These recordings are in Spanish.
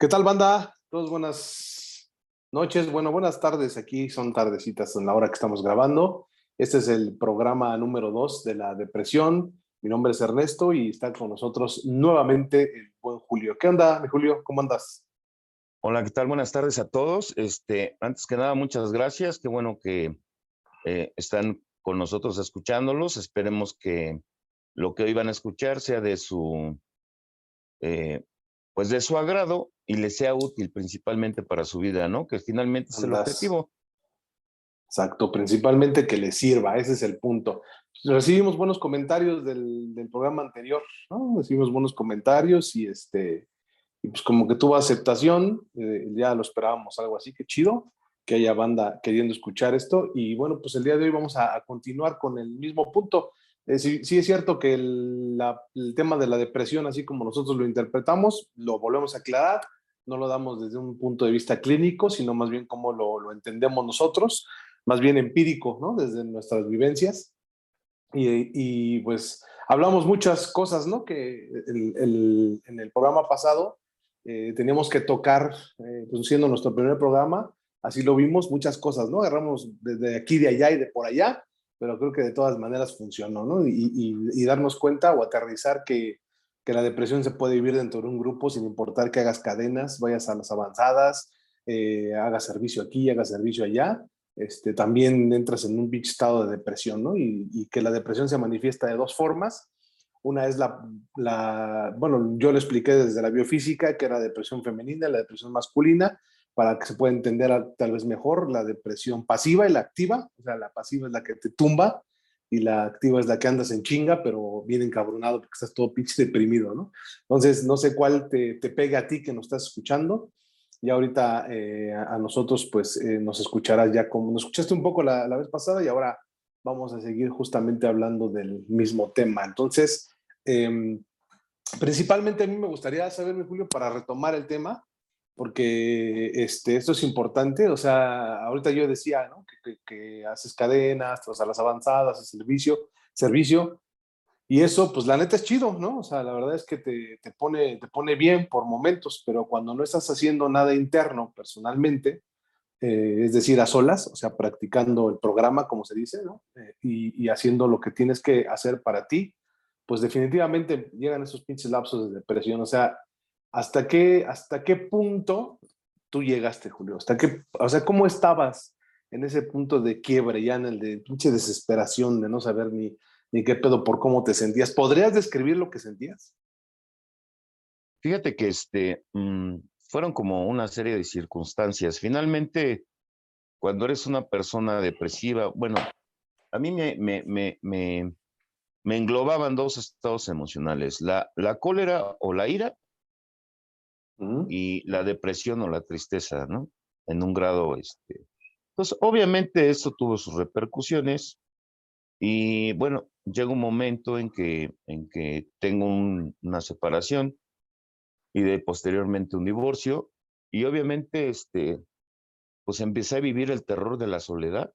¿Qué tal, banda? Todos buenas noches, bueno, buenas tardes. Aquí son tardecitas en la hora que estamos grabando. Este es el programa número dos de la depresión. Mi nombre es Ernesto y está con nosotros nuevamente el buen Julio. ¿Qué onda, mi Julio? ¿Cómo andas? Hola, ¿qué tal? Buenas tardes a todos. Este, antes que nada, muchas gracias. Qué bueno que eh, están con nosotros escuchándolos. Esperemos que lo que hoy van a escuchar sea de su, eh, pues de su agrado y les sea útil principalmente para su vida, ¿no? Que finalmente es el objetivo. Exacto, principalmente que les sirva, ese es el punto. Recibimos buenos comentarios del, del programa anterior, ¿no? Recibimos buenos comentarios y este, y pues como que tuvo aceptación, eh, ya lo esperábamos algo así, que chido, que haya banda queriendo escuchar esto. Y bueno, pues el día de hoy vamos a, continuar con el mismo punto. Eh, sí, sí, es cierto que el, el, tema de la depresión, así como nosotros lo interpretamos, lo volvemos a aclarar, no lo damos desde un punto de vista clínico, sino más bien como lo, lo entendemos nosotros, más bien empírico, ¿no? Desde nuestras vivencias. Y, y pues hablamos muchas cosas, ¿no? Que el, el, en el programa pasado eh, teníamos que tocar, eh, pues siendo nuestro primer programa, así lo vimos, muchas cosas, ¿no? Agarramos desde aquí, de allá y de por allá, pero creo que de todas maneras funcionó, ¿no? Y, darnos cuenta o aterrizar que, que, la depresión se puede vivir dentro de un grupo sin importar que hagas cadenas, vayas a las avanzadas, eh, hagas servicio aquí, hagas servicio allá, este, también entras en un estado de depresión, ¿no? Y, y que la depresión se manifiesta de dos formas, una es la, la, bueno, yo lo expliqué desde la biofísica, que era depresión femenina, la depresión masculina, para que se pueda entender tal vez mejor la depresión pasiva y la activa. O sea, la pasiva es la que te tumba y la activa es la que andas en chinga, pero bien encabronado porque estás todo pinche deprimido, ¿no? Entonces, no sé cuál te, te pega a ti que nos estás escuchando. Y ahorita eh, a nosotros, pues eh, nos escucharás ya como nos escuchaste un poco la, la vez pasada y ahora vamos a seguir justamente hablando del mismo tema. Entonces, em, principalmente a mí me gustaría saber, Julio, para retomar el tema, porque este, esto es importante. O sea, ahorita yo decía ¿no? que, haces cadenas, o las avanzadas, haces servicio, servicio, y eso, pues la neta es chido, ¿no? O sea, la verdad es que te, te, pone, te pone bien por momentos, pero cuando no estás haciendo nada interno personalmente, eh, es decir, a solas, o sea, practicando el programa, como se dice, ¿no? Eh, y, y, haciendo lo que tienes que hacer para ti, pues definitivamente llegan esos pinches lapsos de depresión. O sea, ¿hasta qué, hasta qué punto tú llegaste, Julio? ¿Hasta qué, o sea, cómo estabas en ese punto de quiebre, ya en el de pinche desesperación, de no saber ni, ni qué pedo por cómo te sentías? ¿Podrías describir lo que sentías? Fíjate que este, mmm fueron como una serie de circunstancias. Finalmente, cuando eres una persona depresiva, bueno, a mí me, me, me, me, me englobaban dos estados emocionales, la, la cólera o la ira y la depresión o la tristeza, ¿no? En un grado, este. Entonces, obviamente esto tuvo sus repercusiones y bueno, llega un momento en que, en que tengo una separación y de posteriormente un divorcio. Y obviamente, este, pues empecé a vivir el terror de la soledad.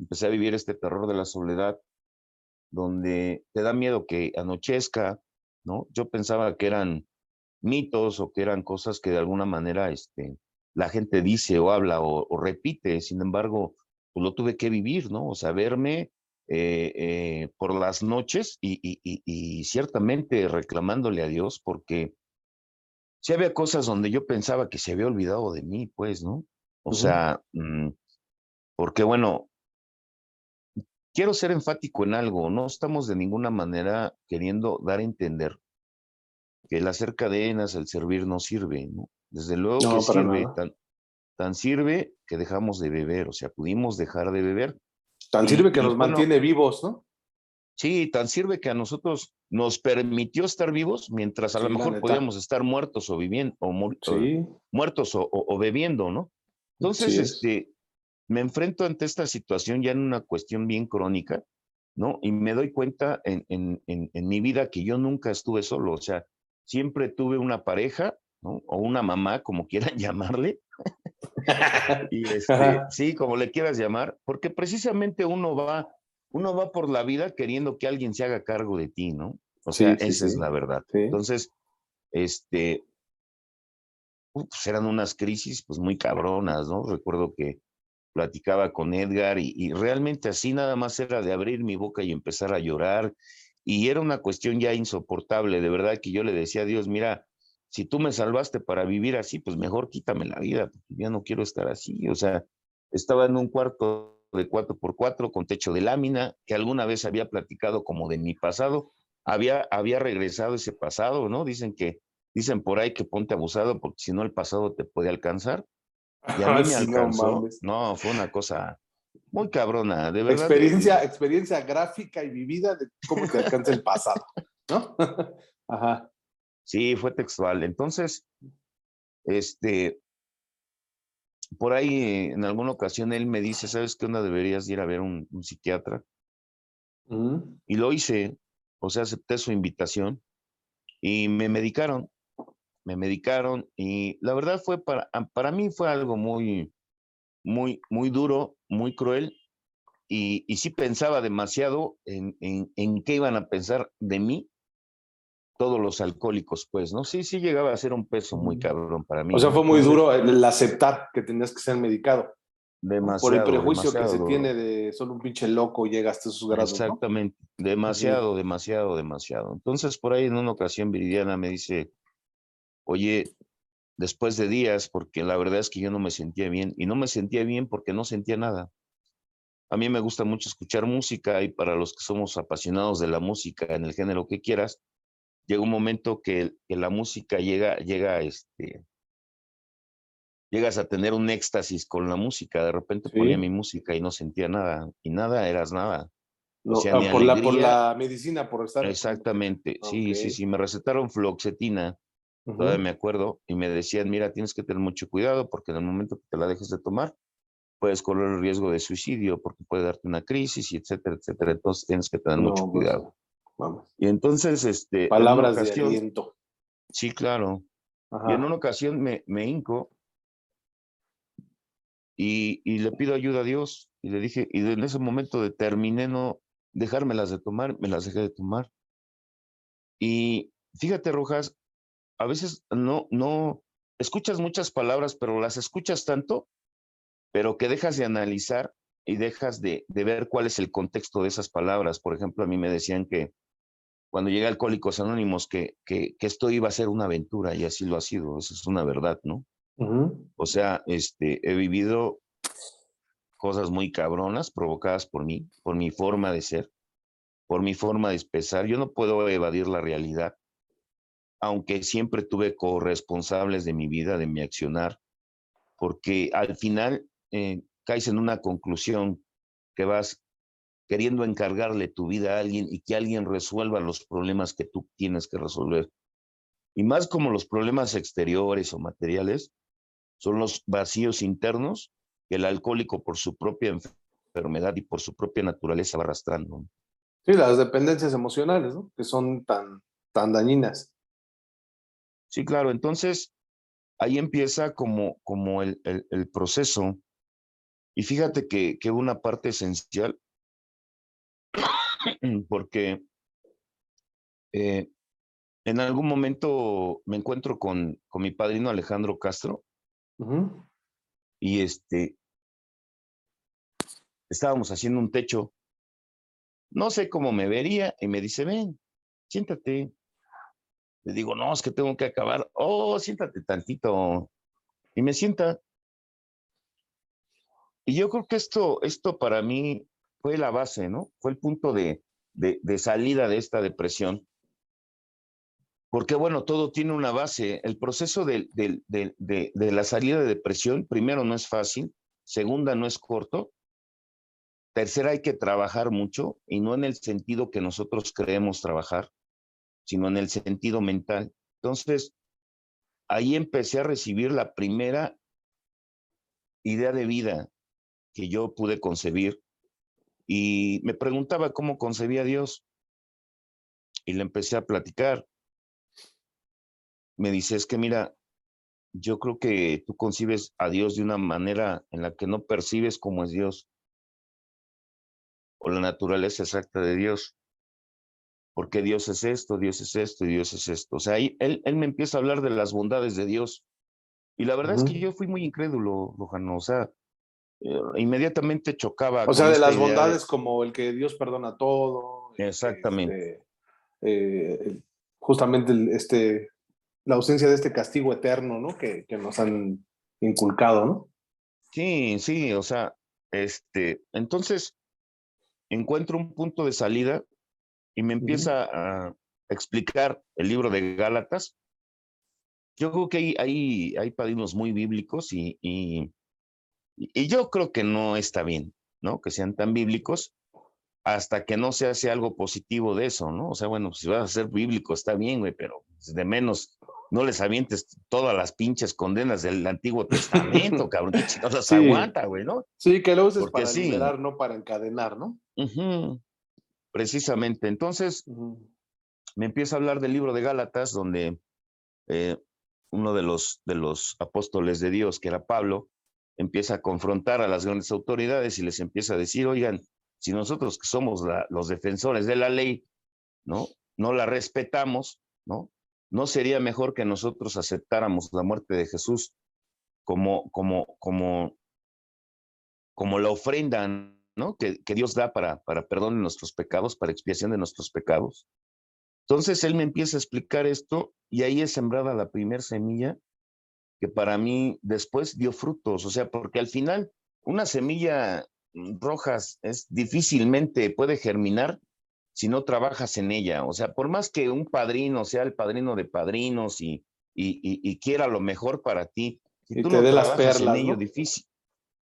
Empecé a vivir este terror de la soledad donde te da miedo que anochezca, ¿no? Yo pensaba que eran mitos o que eran cosas que de alguna manera este, la gente dice o habla o, o repite, sin embargo, pues lo tuve que vivir, ¿no? O sea, verme eh, eh, por las noches y, ciertamente reclamándole a Dios porque si había cosas donde yo pensaba que se había olvidado de mí, pues, ¿no? O sea, mm, porque bueno, quiero ser enfático en algo, no estamos de ninguna manera queriendo dar a entender que el hacer cadenas, el servir no sirve, ¿no? Desde luego que sirve, tan, tan sirve que dejamos de beber, o sea, pudimos dejar de beber, Tan sirve que nos mantiene vivos, ¿no? Sí, tan sirve que a nosotros nos permitió estar vivos mientras a lo mejor podíamos estar muertos o viviendo, o muertos o, bebiendo, ¿no? Entonces, este, me enfrento ante esta situación ya en una cuestión bien crónica, ¿no? Y me doy cuenta en, en, en, mi vida que yo nunca estuve solo, o sea, siempre tuve una pareja, ¿no? O una mamá, como quieran llamarle, y este, sí, como le quieras llamar, porque precisamente uno va, uno va por la vida queriendo que alguien se haga cargo de ti, ¿no? O sea, esa es la verdad. Entonces, este, pues eran unas crisis pues muy cabronas, ¿no? Recuerdo que platicaba con Edgar y, realmente así nada más era de abrir mi boca y empezar a llorar y era una cuestión ya insoportable, de verdad que yo le decía a Dios, mira, si tú me salvaste para vivir así, pues mejor quítame la vida, porque ya no quiero estar así, o sea, estaba en un cuarto de cuatro por cuatro con techo de lámina, que alguna vez había platicado como de mi pasado, había, había regresado ese pasado, ¿no? Dicen que, dicen por ahí que ponte abusado porque si no el pasado te puede alcanzar. Y a mí me alcanzó. No, fue una cosa muy cabrona, de verdad. Experiencia, experiencia gráfica y vivida de cómo te alcanza el pasado, ¿no? Ajá. Sí, fue textual. Entonces, este, por ahí en alguna ocasión él me dice, ¿sabes qué onda? Deberías ir a ver un, un psiquiatra. Mm. Y lo hice, o sea, acepté su invitación y me medicaron, me medicaron y la verdad fue para, para mí fue algo muy, muy, muy duro, muy cruel y, y sí pensaba demasiado en, en, en qué iban a pensar de mí todos los alcohólicos, pues, ¿no? Sí, sí llegaba a ser un peso muy mm. cabrón para mí. O sea, fue muy duro el aceptar que tenías que ser medicado. Demasiado. Por el prejuicio que se tiene de solo un pinche loco llega hasta esos grados. Exactamente, demasiado, demasiado, demasiado. Entonces, por ahí en una ocasión Viridiana me dice, oye, después de días, porque la verdad es que yo no me sentía bien, y no me sentía bien porque no sentía nada. A mí me gusta mucho escuchar música y para los que somos apasionados de la música en el género que quieras, llega un momento que, la música llega, llega este, llegas a tener un éxtasis con la música. De repente ponía mi música y no sentía nada. Y nada eras nada. Ah, por, la, por, la, medicina, por estar. Exactamente. Sí, sí, sí. Me recetaron floxetina. Todavía me acuerdo. Y me decían, mira, tienes que tener mucho cuidado porque en el momento que te la dejes de tomar, puedes correr el riesgo de suicidio porque puede darte una crisis y etcétera, etcétera. Entonces tienes que tener mucho pues, cuidado. Vamos. Y entonces, este. Palabras de aliento. Sí, claro. Y en una ocasión me, me hinco y, y, le pido ayuda a Dios. Y le dije, y en ese momento determiné no dejármelas de tomar, me las dejé de tomar. Y fíjate, Rojas, a veces no, no, escuchas muchas palabras, pero las escuchas tanto, pero que dejas de analizar y dejas de, de ver cuál es el contexto de esas palabras. Por ejemplo, a mí me decían que cuando llegué a Alcohólicos Anónimos que, que, que, esto iba a ser una aventura y así lo ha sido, eso es una verdad, ¿no? O sea, este, he vivido cosas muy cabronas provocadas por mí, por mi forma de ser, por mi forma de expresar. Yo no puedo evadir la realidad, aunque siempre tuve corresponsables de mi vida, de mi accionar, porque al final eh, caes en una conclusión que vas queriendo encargarle tu vida a alguien y que alguien resuelva los problemas que tú tienes que resolver. Y más como los problemas exteriores o materiales son los vacíos internos que el alcohólico por su propia enfermedad y por su propia naturaleza va arrastrando. Sí, las dependencias emocionales, ¿no? Que son tan, tan dañinas. Sí, claro. Entonces, ahí empieza como, como el, el, proceso. Y fíjate que, que una parte esencial porque eh, en algún momento me encuentro con, con mi padrino Alejandro Castro y este estábamos haciendo un techo. No sé cómo me vería y me dice, ven, siéntate. Le digo, no, es que tengo que acabar. Oh, siéntate tantito. Y me sienta. Y yo creo que esto, esto para mí fue la base, ¿no? Fue el punto de, de, salida de esta depresión. Porque bueno, todo tiene una base. El proceso de, de, la salida de depresión, primero, no es fácil, segunda, no es corto, tercera, hay que trabajar mucho y no en el sentido que nosotros creemos trabajar, sino en el sentido mental. Entonces, ahí empecé a recibir la primera idea de vida que yo pude concebir y me preguntaba cómo concebía a Dios. Y le empecé a platicar. Me dice, es que mira, yo creo que tú concibes a Dios de una manera en la que no percibes cómo es Dios o la naturaleza exacta de Dios. Porque Dios es esto, Dios es esto y Dios es esto. O sea, él, él me empieza a hablar de las bondades de Dios. Y la verdad es que yo fui muy incrédulo, Lojano. O sea, eh, inmediatamente chocaba. O sea, de las bondades como el que Dios perdona todo. Exactamente. Este, eh, justamente este, la ausencia de este castigo eterno, ¿no? Que, que nos han inculcado, ¿no? Sí, sí, o sea, este, entonces encuentro un punto de salida y me empieza a explicar el libro de Gálatas. Yo creo que hay, hay, hay padrinos muy bíblicos y, y, y, yo creo que no está bien, ¿no? Que sean tan bíblicos hasta que no se hace algo positivo de eso, ¿no? O sea, bueno, si vas a ser bíblico está bien, güey, pero de menos no les avientes todas las pinches condenas del Antiguo Testamento, cabrón, que no las aguanta, güey, ¿no? Sí, que lo uses para liberar, no para encadenar, ¿no? Precisamente. Entonces, me empieza a hablar del libro de Gálatas, donde eh, uno de los, de los apóstoles de Dios, que era Pablo, empieza a confrontar a las grandes autoridades y les empieza a decir, oigan, si nosotros que somos los defensores de la ley, ¿no? No la respetamos, ¿no? ¿No sería mejor que nosotros aceptáramos la muerte de Jesús como, como, como, como la ofrenda ¿no? que, que Dios da para, para perdón de nuestros pecados, para expiación de nuestros pecados? Entonces él me empieza a explicar esto y ahí es sembrada la primera semilla que para mí después dio frutos, o sea, porque al final una semilla rojas es difícilmente puede germinar si no trabajas en ella. O sea, por más que un padrino sea el padrino de padrinos y, y, quiera lo mejor para ti, si tú te no dé las perlas, en ello, difícil,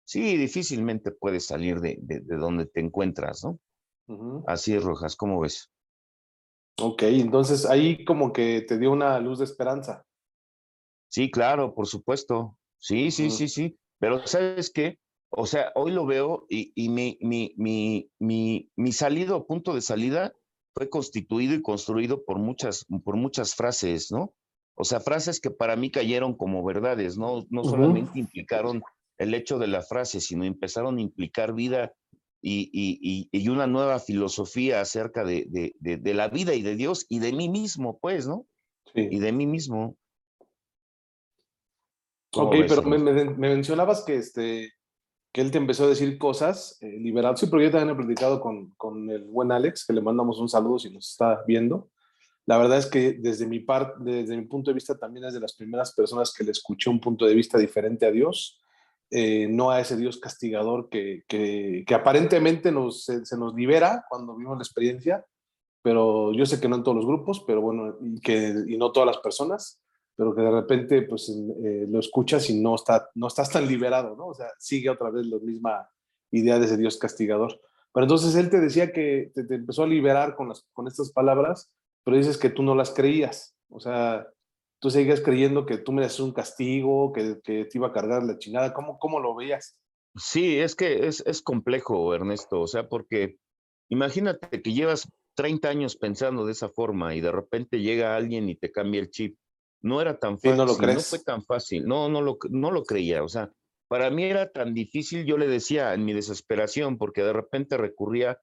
sí, difícilmente puedes salir de, de, donde te encuentras, ¿no? Así es, Rojas, ¿cómo ves? Ok, entonces ahí como que te dio una luz de esperanza. Sí, claro, por supuesto. Sí, sí, sí, sí. Pero ¿sabes qué? O sea, hoy lo veo y, y mi, mi, mi, mi, mi salido, punto de salida, fue constituido y construido por muchas, por muchas frases, ¿no? O sea, frases que para mí cayeron como verdades, no, no solamente implicaron el hecho de la frase, sino empezaron a implicar vida y, y, y una nueva filosofía acerca de, de, de, la vida y de Dios y de mí mismo, pues, ¿no? Sí. Y de mí mismo. Ok, pero me, me, mencionabas que este, que él te empezó a decir cosas eh, liberado. Sí, pero yo también he platicado con, con el buen Alex, que le mandamos un saludo si nos está viendo. La verdad es que desde mi, parte, desde mi punto de vista también es de las primeras personas que le escuché un punto de vista diferente a Dios, eh, no a ese Dios castigador que, que, aparentemente nos, se, se, nos libera cuando vivimos la experiencia, pero yo sé que no en todos los grupos, pero bueno, y, que, y no todas las personas, pero que de repente pues eh, lo escuchas y no, está, no estás tan liberado, ¿no? O sea, sigue otra vez la misma idea de ese Dios castigador. Pero entonces él te decía que te, te, empezó a liberar con, las, con estas palabras, pero dices que tú no las creías. O sea, tú seguías creyendo que tú mereces un castigo, que, que, te iba a cargar la chingada. ¿Cómo, cómo lo veías? Sí, es que es, es complejo, Ernesto. O sea, porque imagínate que llevas 30 años pensando de esa forma y de repente llega alguien y te cambia el chip no era tan fácil, no, lo crees. no fue tan fácil, no, no lo, no lo creía, o sea, para mí era tan difícil, yo le decía en mi desesperación, porque de repente recurría,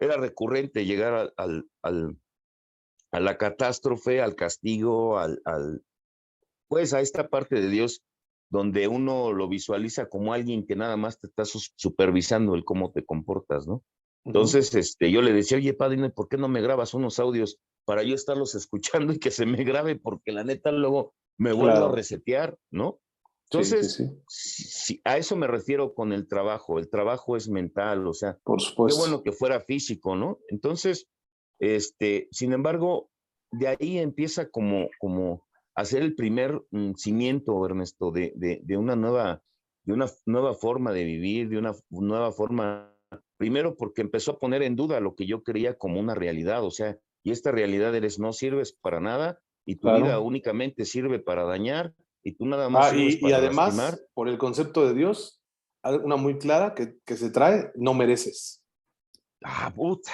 era recurrente llegar al, al, a la catástrofe, al castigo, al, al, pues a esta parte de Dios donde uno lo visualiza como alguien que nada más te está supervisando el cómo te comportas, ¿no? Entonces, este, yo le decía, oye, padre, ¿por qué no me grabas unos audios para yo estarlos escuchando y que se me grabe? Porque la neta luego me vuelvo claro. a resetear, ¿no? Entonces, sí, sí, sí. Si, a eso me refiero con el trabajo. El trabajo es mental, o sea, por supuesto. Qué bueno que fuera físico, ¿no? Entonces, este, sin embargo, de ahí empieza como, como hacer el primer mm, cimiento, Ernesto, de, de, de, una nueva, de una nueva forma de vivir, de una nueva forma Primero porque empezó a poner en duda lo que yo creía como una realidad, o sea, y esta realidad eres no sirves para nada y tu claro. vida únicamente sirve para dañar y tú nada más ah, y, y, además, lastimar. por el concepto de Dios, una muy clara que, que se trae, no mereces. Ah, puta.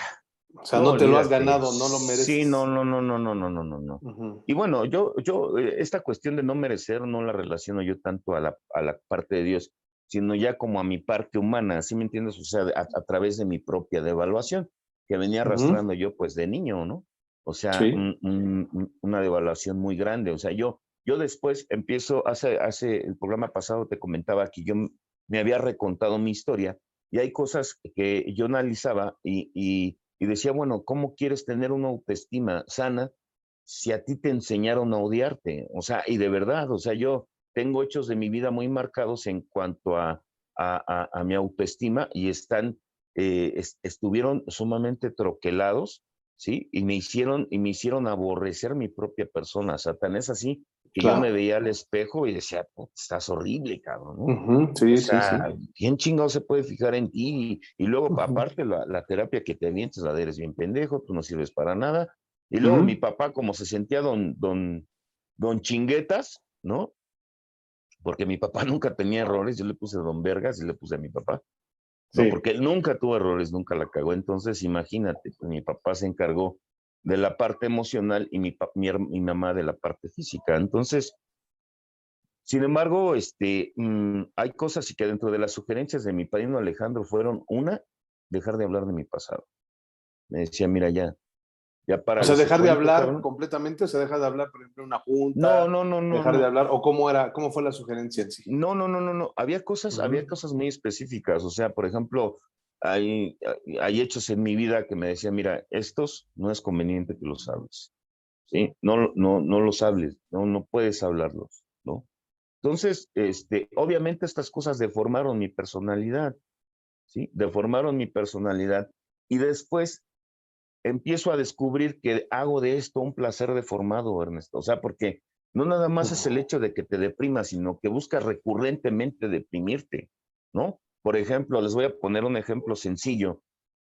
O sea, no, no te lo has ganado, no lo mereces. Sí, no, no, no, no, no, no, no, no. Uh -huh. Y bueno, yo, yo, eh, esta cuestión de no merecer no la relaciono yo tanto a la, a la parte de Dios, sino ya como a mi parte humana, ¿sí me entiendes? O sea, a, a través de mi propia devaluación, que venía arrastrando uh -huh. yo pues de niño, ¿no? O sea, una devaluación muy grande. O sea, yo, yo después empiezo, hace, hace el programa pasado te comentaba que yo me había recontado mi historia y hay cosas que yo analizaba y, y, y decía, bueno, ¿cómo quieres tener una autoestima sana si a ti te enseñaron a odiarte? O sea, y de verdad, o sea, yo tengo hechos de mi vida muy marcados en cuanto a, a, mi autoestima y están, eh, estuvieron sumamente troquelados, ¿sí? Y me hicieron, y me hicieron aborrecer mi propia persona. Satán es así que yo me veía al espejo y decía, estás horrible, cabrón, ¿no? sí, sí, sí. Bien chingado se puede fijar en ti. Y, luego, aparte, la, la, terapia que te avientes, la de eres bien pendejo, tú no sirves para nada. Y luego mi papá, como se sentía don, don, don chinguetas, ¿no? Porque mi papá nunca tenía errores, yo le puse don vergas y le puse a mi papá. No, porque él nunca tuvo errores, nunca la cagó. Entonces, imagínate, pues, mi papá se encargó de la parte emocional y mi, mi, mamá de la parte física. Entonces, sin embargo, este, mm, hay cosas y que dentro de las sugerencias de mi padrino Alejandro fueron, una, dejar de hablar de mi pasado. Me decía, mira, ya, ya para... O sea, dejar de hablar completamente, o sea, dejar de hablar, por ejemplo, una junta. No, no, no, no. Dejar de hablar, o cómo era, cómo fue la sugerencia en sí. No, no, no, no, no. Había cosas, había cosas muy específicas. O sea, por ejemplo, hay, hay hechos en mi vida que me decían, mira, estos no es conveniente que los hables, ¿sí? No, no, no los hables, no, no puedes hablarlos, ¿no? Entonces, este, obviamente estas cosas deformaron mi personalidad, ¿sí? Deformaron mi personalidad y después empiezo a descubrir que hago de esto un placer deformado, Ernesto, o sea, porque no nada más es el hecho de que te deprimas, sino que buscas recurrentemente deprimirte, ¿no? Por ejemplo, les voy a poner un ejemplo sencillo.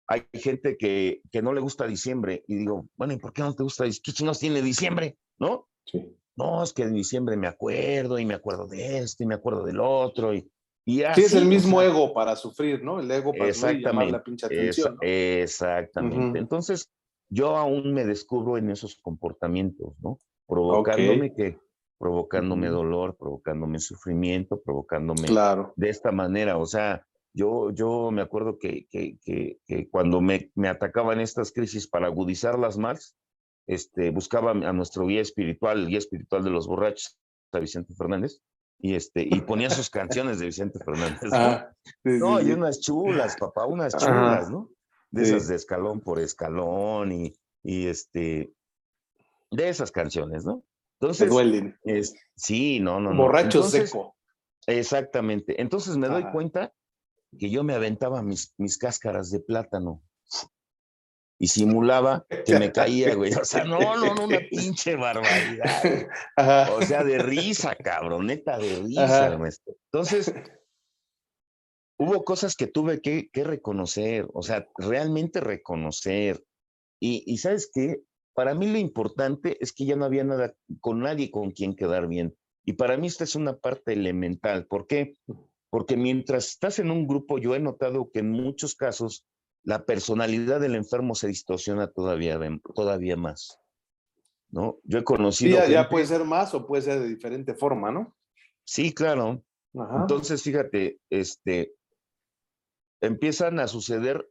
Hay gente que, que no le gusta diciembre y digo, bueno, ¿y por qué no te gusta? ¿Qué chinos tiene diciembre? ¿No? Sí. No, es que en diciembre me acuerdo y me acuerdo de esto y me acuerdo del otro. Y, y así, sí, es el mismo ego para sufrir, ¿no? El ego para exactamente, la pinche atención. Exactamente. Entonces, yo aún me descubro en esos comportamientos, ¿no? Provocándome que provocándome dolor, provocándome sufrimiento, provocándome de esta manera. O sea, yo, yo me acuerdo que, que, que, cuando me, me, atacaban estas crisis para agudizarlas más, este, buscaba a nuestro guía espiritual, el guía espiritual de los borrachos, a Vicente Fernández, y, este, y ponía sus canciones de Vicente Fernández. ¿no? Ah, no, y unas chulas, papá, unas chulas, ¿no? De esas de escalón por escalón y, y este, de esas canciones, ¿no? Entonces, duelen. Es, sí, no, no, Borracho seco. Exactamente. Entonces me doy cuenta que yo me aventaba mis, mis cáscaras de plátano y simulaba que me caía, güey. O sea, no, no, no, una pinche barbaridad. O sea, de risa, cabrón, neta, de risa, Entonces, hubo cosas que tuve que, que, reconocer, o sea, realmente reconocer. Y, y ¿sabes qué? Para mí lo importante es que ya no había nada con nadie con quien quedar bien. Y para mí esta es una parte elemental. ¿Por qué? Porque mientras estás en un grupo, yo he notado que en muchos casos la personalidad del enfermo se distorsiona todavía, todavía más. ¿no? Yo he conocido. Sí, ya, puede ser más o puede ser de diferente forma, ¿no? Sí, claro. Entonces, fíjate, este, empiezan a suceder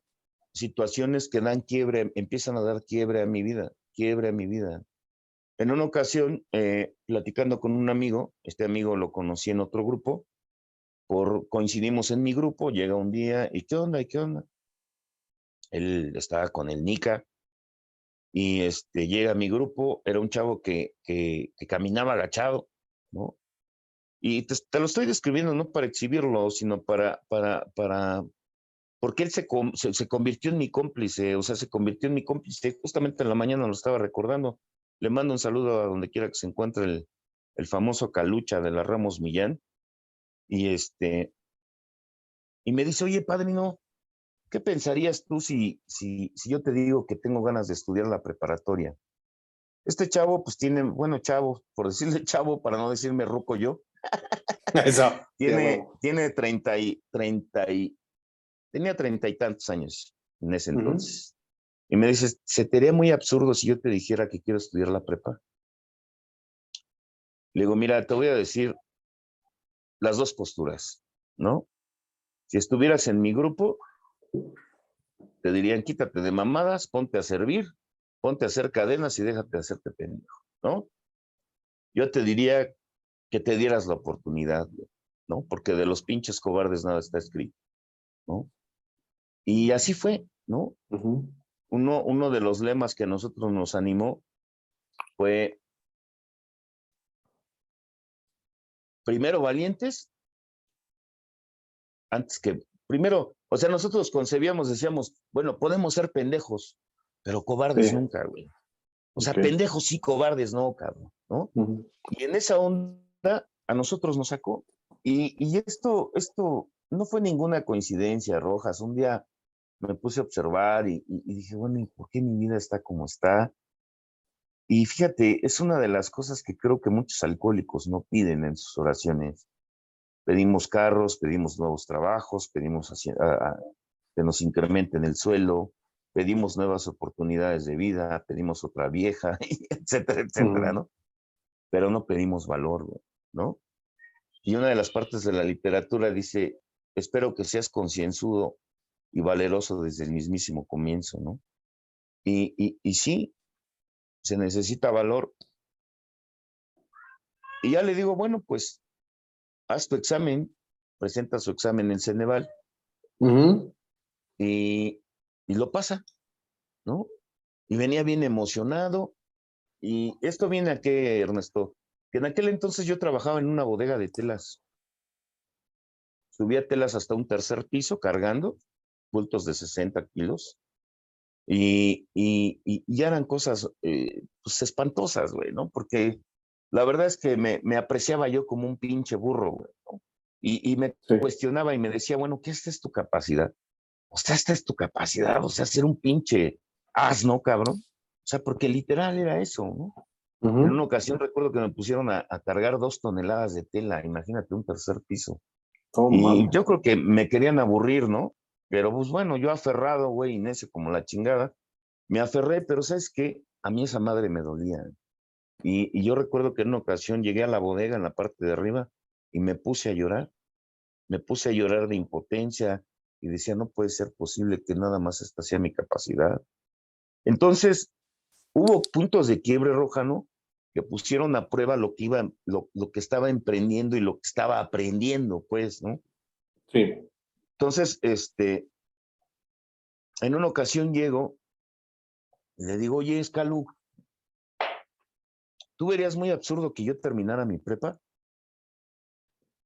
situaciones que dan quiebre, empiezan a dar quiebre a mi vida quiebre a mi vida. En una ocasión, eh, platicando con un amigo, este amigo lo conocí en otro grupo, por, coincidimos en mi grupo, llega un día, ¿y qué onda? ¿Y qué onda? Él estaba con el Nica y este, llega a mi grupo, era un chavo que, que, caminaba agachado, ¿no? Y te, te, lo estoy describiendo no para exhibirlo, sino para, para, para, porque él se, se, convirtió en mi cómplice, o sea, se convirtió en mi cómplice. Justamente en la mañana lo estaba recordando. Le mando un saludo a donde quiera que se encuentre el, el famoso Calucha de la Ramos Millán. Y este, y me dice, oye, padrino, ¿qué pensarías tú si, si, si yo te digo que tengo ganas de estudiar la preparatoria? Este chavo, pues tiene, bueno, chavo, por decirle chavo, para no decirme ruco yo. Eso. tiene, tiene 30 y, 30 y, Tenía treinta y tantos años en ese entonces. Y me dices, ¿se te haría muy absurdo si yo te dijera que quiero estudiar la prepa? Le digo, mira, te voy a decir las dos posturas, ¿no? Si estuvieras en mi grupo, te dirían, quítate de mamadas, ponte a servir ponte a hacer cadenas y déjate de hacerte pendejo, ¿no? Yo te diría que te dieras la oportunidad, ¿no? Porque de los pinches cobardes nada está escrito, ¿no? Y así fue, ¿no? uno, uno de los lemas que a nosotros nos animó fue primero valientes antes que, primero, o sea, nosotros concebíamos, decíamos, bueno, podemos ser pendejos, pero cobardes nunca, güey. O sea, pendejos sí, cobardes no, cabrón, ¿no? Y en esa onda a nosotros nos sacó. Y, y, esto, esto no fue ninguna coincidencia, Rojas. Un día me puse a observar y, y dije, bueno, ¿y por qué mi vida está como está? Y fíjate, es una de las cosas que creo que muchos alcohólicos no piden en sus oraciones. Pedimos carros, pedimos nuevos trabajos, pedimos que nos incrementen el suelo, pedimos nuevas oportunidades de vida, pedimos otra vieja, etcétera, etcétera, ¿no? Pero no pedimos valor, ¿no? Y una de las partes de la literatura dice, espero que seas concienzudo y valeroso desde el mismísimo comienzo, ¿no? Y, y, y sí, se necesita valor. Y ya le digo, bueno, pues haz tu examen, presenta su examen en Ceneval y, y, lo pasa, ¿no? Y venía bien emocionado. Y esto viene a qué, Ernesto, que en aquel entonces yo trabajaba en una bodega de telas. Subía telas hasta un tercer piso cargando, bultos de 60 kilos. Y, y, y, eran cosas eh, pues espantosas, güey, ¿no? Porque la verdad es que me, me apreciaba yo como un pinche burro, güey, ¿no? Y, y me cuestionaba y me decía, bueno, ¿qué esta es tu capacidad? O sea, esta es tu capacidad, o sea, ser un pinche asno, cabrón. O sea, porque literal era eso, ¿no? En una ocasión recuerdo que me pusieron a, a, cargar dos toneladas de tela, imagínate un tercer piso. Oh, y yo creo que me querían aburrir, ¿no? Pero pues bueno, yo aferrado, güey, ese como la chingada, me aferré, pero ¿sabes qué? A mí esa madre me dolía. Y, y, yo recuerdo que en una ocasión llegué a la bodega en la parte de arriba y me puse a llorar. Me puse a llorar de impotencia y decía, no puede ser posible que nada más esta sea mi capacidad. Entonces, hubo puntos de quiebre, Rojano, que pusieron a prueba lo que iba, lo, lo que estaba emprendiendo y lo que estaba aprendiendo, pues, ¿no? Sí. Entonces, este, en una ocasión llego y le digo, oye, Escalú, ¿tú verías muy absurdo que yo terminara mi prepa?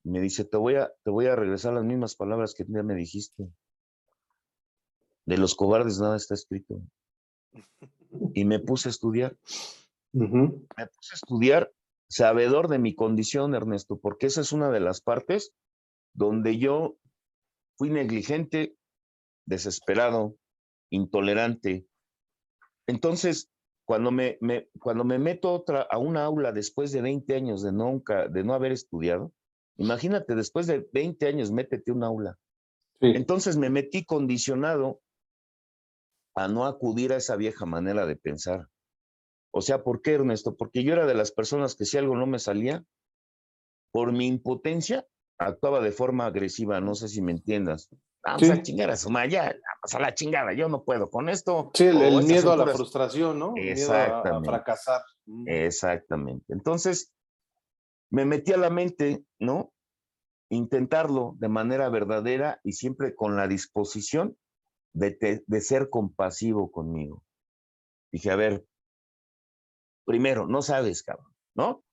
Y me dice, te voy, a, te voy a regresar las mismas palabras que ya me dijiste. De los cobardes nada está escrito. Y me puse a estudiar. Me puse a estudiar sabedor de mi condición, Ernesto, porque esa es una de las partes donde yo Fui negligente, desesperado, intolerante. Entonces, cuando me, me, cuando me meto otra, a una aula después de 20 años de, nunca, de no haber estudiado, imagínate, después de 20 años, métete a un aula. Entonces me metí condicionado a no acudir a esa vieja manera de pensar. O sea, ¿por qué, Ernesto? Porque yo era de las personas que si algo no me salía, por mi impotencia, actuaba de forma agresiva, no sé si me entiendas. Vamos a chingar a su ya, vamos a la chingada, yo no puedo con esto. Sí, el, miedo a la frustración, ¿no? Exactamente. Miedo a, fracasar. Mm. Exactamente. Entonces, me metí a la mente, ¿no? Intentarlo de manera verdadera y siempre con la disposición de, de ser compasivo conmigo. Dije, a ver, primero, no sabes, cabrón, ¿no?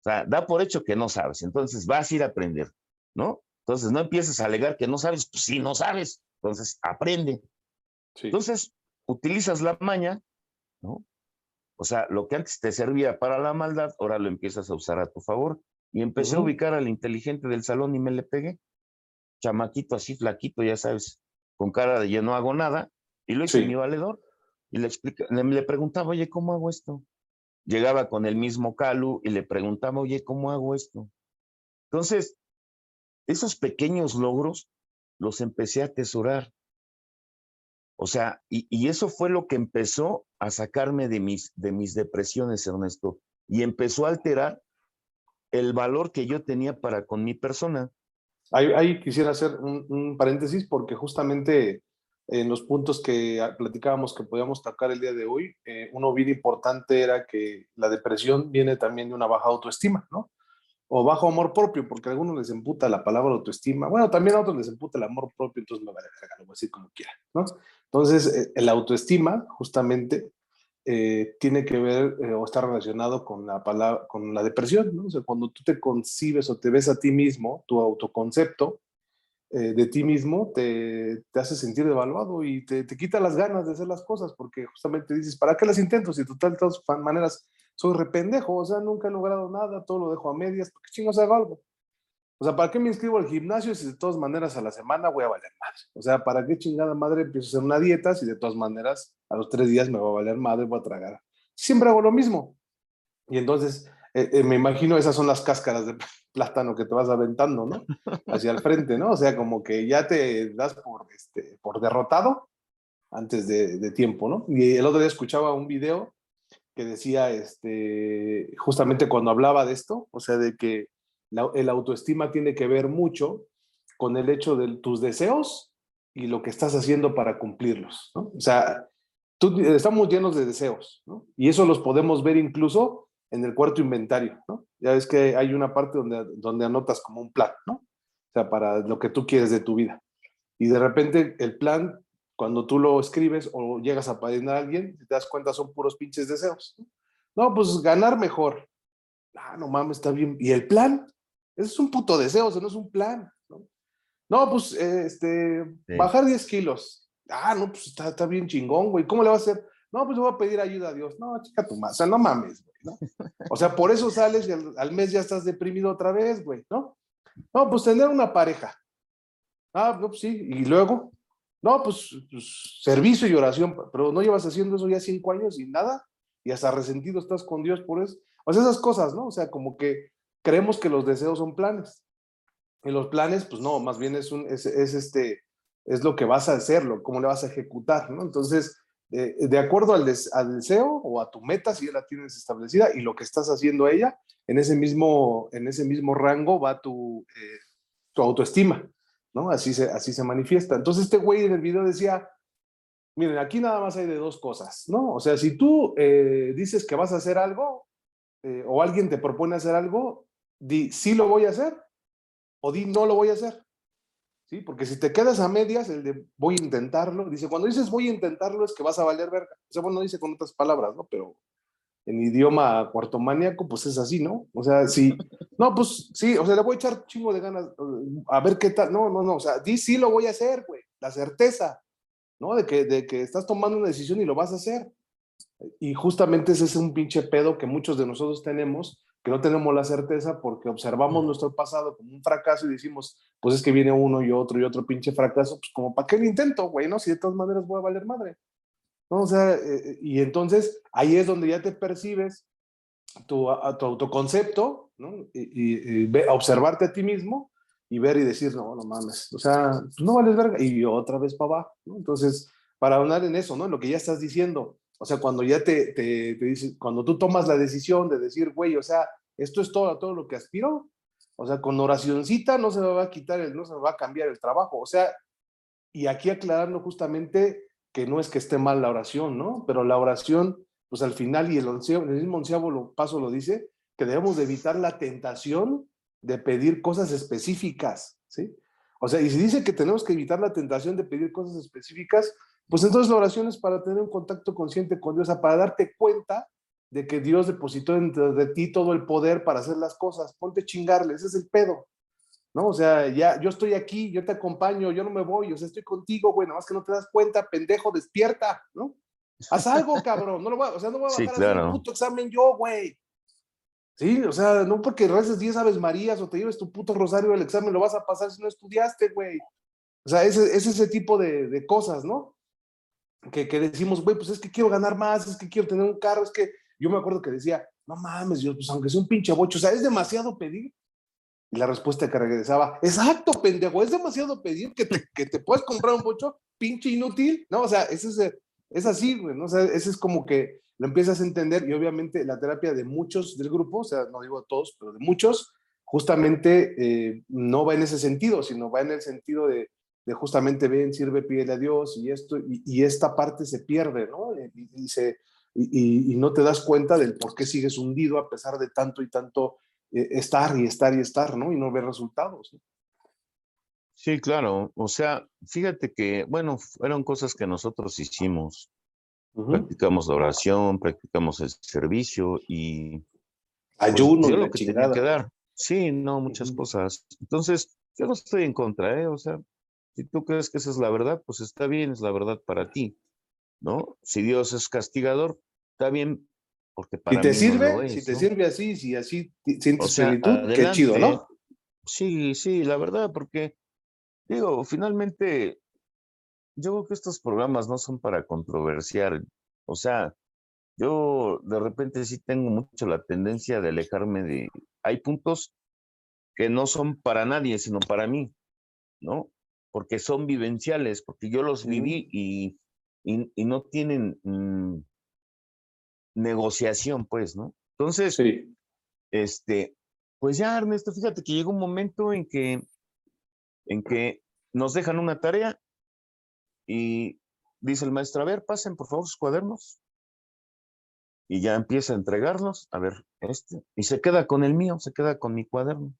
O sea, da por hecho que no sabes, entonces vas a ir a aprender, ¿no? Entonces no empieces a alegar que no sabes, pues sí, no sabes, entonces aprende. Entonces, utilizas la maña, ¿no? O sea, lo que antes te servía para la maldad, ahora lo empiezas a usar a tu favor. Y empecé a ubicar al inteligente del salón y me le pegué. Chamaquito así, flaquito, ya sabes, con cara de yo no hago nada. Y lo hice mi valedor. Y le, explica, le, le preguntaba, oye, ¿cómo hago esto? Llegaba con el mismo Calu y le preguntaba, oye, ¿cómo hago esto? Entonces, esos pequeños logros los empecé a atesorar. O sea, y, eso fue lo que empezó a sacarme de mis, de mis depresiones, Ernesto, y empezó a alterar el valor que yo tenía para con mi persona. Ahí, quisiera hacer un, paréntesis porque justamente en los puntos que platicábamos que podíamos tocar el día de hoy, eh, uno bien importante era que la depresión viene también de una baja autoestima, ¿no? O bajo amor propio, porque a algunos les emputa la palabra autoestima. Bueno, también a otros les emputa el amor propio, entonces me vale a lo voy a decir como quiera, ¿no? Entonces, eh, el autoestima, justamente, eh, tiene que ver o está relacionado con la palabra, con la depresión, ¿no? O sea, cuando tú te concibes o te ves a ti mismo, tu autoconcepto, eh, de ti mismo te, te, hace sentir devaluado y te, te, quita las ganas de hacer las cosas porque justamente dices, ¿para qué las intento? Si total, de todas maneras, soy rependejo, o sea, nunca he logrado nada, todo lo dejo a medias, ¿por qué chingos hago algo? O sea, ¿para qué me inscribo al gimnasio si de todas maneras a la semana voy a valer madre? O sea, ¿para qué chingada madre empiezo a hacer una dieta si de todas maneras a los tres días me va a valer madre, voy a tragar? Siempre hago lo mismo. Y entonces, eh, eh, me imagino esas son las cáscaras de, plátano que te vas aventando, ¿no? Hacia el frente, ¿no? O sea, como que ya te das por, este, por derrotado antes de, tiempo, ¿no? Y el otro día escuchaba un video que decía, este, justamente cuando hablaba de esto, o sea, de que el autoestima tiene que ver mucho con el hecho de tus deseos y lo que estás haciendo para cumplirlos, ¿no? O sea, tú, estamos llenos de deseos, ¿no? Y eso los podemos ver incluso en el cuarto inventario, ¿no? Ya ves que hay una parte donde, donde anotas como un plan, ¿no? O sea, para lo que tú quieres de tu vida. Y de repente el plan, cuando tú lo escribes o llegas a padrinar a alguien, te das cuenta son puros pinches deseos. No, pues ganar mejor. Ah, no mames, está bien. ¿Y el plan? Es un puto deseo, o sea, no es un plan. No, no pues, este, bajar 10 kilos. Ah, no, pues está, está bien chingón, güey. ¿Cómo le vas a hacer? No, pues voy a pedir ayuda a Dios. No, chica tu madre. O sea, no mames, ¿no? O sea, por eso sales y al, mes ya estás deprimido otra vez, güey, ¿no? No, pues tener una pareja. Ah, pues sí, y luego, no, pues, pues, servicio y oración, pero no llevas haciendo eso ya cinco años y nada, y hasta resentido estás con Dios por eso. O sea, esas cosas, ¿no? O sea, como que creemos que los deseos son planes. Y los planes, pues no, más bien es un, es, es este, es lo que vas a hacerlo, cómo le vas a ejecutar, ¿no? Entonces, eh, de acuerdo al, deseo o a tu meta, si ya la tienes establecida y lo que estás haciendo ella, en ese mismo, en ese mismo rango va tu, eh, tu autoestima, ¿no? Así se, así se manifiesta. Entonces este güey en el video decía, miren, aquí nada más hay de dos cosas, ¿no? O sea, si tú eh, dices que vas a hacer algo o alguien te propone hacer algo, di sí lo voy a hacer o di no lo voy a hacer. ¿Sí? Porque si te quedas a medias, el de voy a intentarlo, dice, cuando dices voy a intentarlo es que vas a valer verga. O sea, bueno, dice con otras palabras, ¿no? Pero en idioma cuartomaníaco, pues es así, ¿no? O sea, sí, no, pues sí, o sea, le voy a echar chingo de ganas, a ver qué tal, no, no, no, o sea, di sí lo voy a hacer, güey, la certeza, ¿no? De que, de que estás tomando una decisión y lo vas a hacer. Y justamente ese es un pinche pedo que muchos de nosotros tenemos, que no tenemos la certeza porque observamos nuestro pasado como un fracaso y decimos, pues es que viene uno y otro y otro pinche fracaso, pues como, ¿para qué lo intento, güey? ¿No? Si de todas maneras voy a valer madre. ¿No? O sea, eh, y entonces ahí es donde ya te percibes tu, a, tu autoconcepto, ¿no? Y, y, observarte a ti mismo y ver y decir, no, no mames, o sea, pues no vales verga, y otra vez para abajo, ¿no? Entonces, para hablar en eso, ¿no? En lo que ya estás diciendo, o sea, cuando ya te, te, te dices, cuando tú tomas la decisión de decir, güey, o sea, esto es todo, todo lo que aspiro, o sea, con oracioncita no se me va a quitar, el, no se me va a cambiar el trabajo, o sea, y aquí aclarando justamente que no es que esté mal la oración, ¿no? Pero la oración, pues al final, y el, el mismo onceavo paso lo dice, que debemos de evitar la tentación de pedir cosas específicas, ¿sí? O sea, y si dice que tenemos que evitar la tentación de pedir cosas específicas, pues entonces la oración es para tener un contacto consciente con Dios, para darte cuenta de que Dios depositó dentro de ti todo el poder para hacer las cosas. Ponte chingarle, ese es el pedo. ¿No? O sea, ya yo estoy aquí, yo te acompaño, yo no me voy, o sea, estoy contigo, güey, nada más que no te das cuenta, pendejo, despierta, ¿no? Haz algo, cabrón, no lo voy a, o sea, no voy a bajar a hacer un puto examen yo, güey. Sí, o sea, no porque reces 10 Aves Marías o te lleves tu puto rosario al examen, lo vas a pasar si no estudiaste, güey. O sea, es ese tipo de, de cosas, ¿no? Que, que decimos, güey, pues es que quiero ganar más, es que quiero tener un carro, es que yo me acuerdo que decía, no mames, yo, pues aunque sea un pinche bocho, o sea, es demasiado pedir. Y la respuesta que regresaba, exacto, pendejo, es demasiado pedir que te, que te puedes comprar un bocho pinche inútil, ¿no? O sea, ese es, es así, güey, ¿no? O sea, ese es como que lo empiezas a entender y obviamente la terapia de muchos del grupo, o sea, no digo todos, pero de muchos, justamente eh, no va en ese sentido, sino va en el sentido de, de justamente ven, sirve, pídele a Dios y esto, y, esta parte se pierde, ¿no? Y, y, no te das cuenta del por qué sigues hundido a pesar de tanto y tanto eh, estar y estar y estar, ¿no? Y no ver resultados. Sí, claro. O sea, fíjate que, bueno, fueron cosas que nosotros hicimos. Practicamos la oración, practicamos el servicio y... Pues, Ayuno, lo que tenía que dar. Sí, no, muchas cosas. Entonces, yo no estoy en contra, ¿eh? O sea, si tú crees que esa es la verdad, pues está bien, es la verdad para ti, ¿no? Si Dios es castigador, está bien, porque para si te sirve, si te sirve así, si así sientes plenitud, qué chido, ¿no? Sí, sí, la verdad, porque digo, finalmente, yo creo que estos programas no son para controversiar. O sea, yo de repente sí tengo mucho la tendencia de alejarme de. Hay puntos que no son para nadie, sino para mí, ¿no? Porque son vivenciales, porque yo los viví y, y, no tienen mm, negociación, pues, ¿no? Entonces, este, pues ya, Ernesto, fíjate que llegó un momento en que, en que nos dejan una tarea y dice el maestro, a ver, pasen por favor sus cuadernos. Y ya empieza a entregarlos, a ver, este, y se queda con el mío, se queda con mi cuaderno.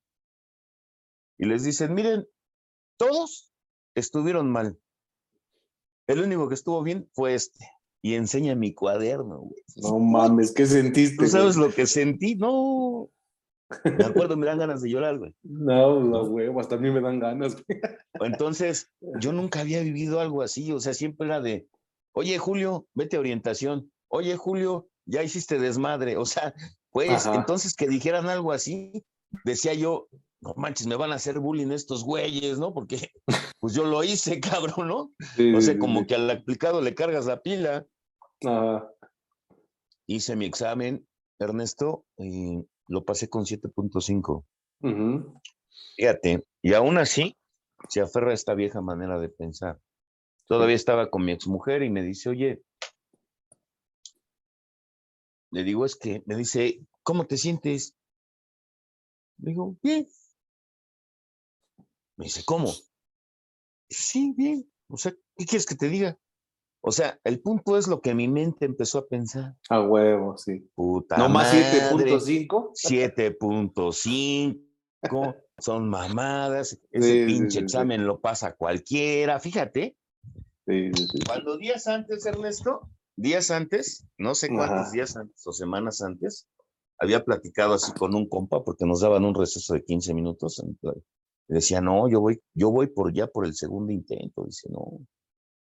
Y les dicen, miren, todos estuvieron mal. El único que estuvo bien fue este y enseña mi cuaderno, güey. No mames, ¿qué sentiste? ¿Tú sabes lo que sentí? No. Me acuerdo, me dan ganas de llorar, güey. No, no, güey, hasta a mí me dan ganas, güey. Entonces, yo nunca había vivido algo así, o sea, siempre era de, oye, Julio, vete a orientación. Oye, Julio, ya hiciste desmadre. O sea, pues, entonces que dijeran algo así, decía yo, no manches, me van a hacer bullying estos güeyes, ¿no? Porque pues yo lo hice, cabrón, ¿no? o sea, como que al aplicado le cargas la pila. Hice mi examen, Ernesto, y lo pasé con 7.5. Fíjate, y aún así se aferra a esta vieja manera de pensar. Todavía estaba con mi exmujer y me dice, oye, le digo, es que, me dice, ¿cómo te sientes? Le digo, bien. Me dice, ¿cómo? Sí, bien. O sea, ¿qué quieres que te diga? O sea, el punto es lo que mi mente empezó a pensar. A huevo, sí. Puta ¿No más 7.5? 7.5. son mamadas. Ese pinche examen lo pasa cualquiera. Fíjate. Cuando días antes, Ernesto, días antes, no sé cuántos días antes o semanas antes, había platicado así con un compa porque nos daban un receso de 15 minutos. Decía, no, yo voy, yo voy por ya por el segundo intento. Dice, no,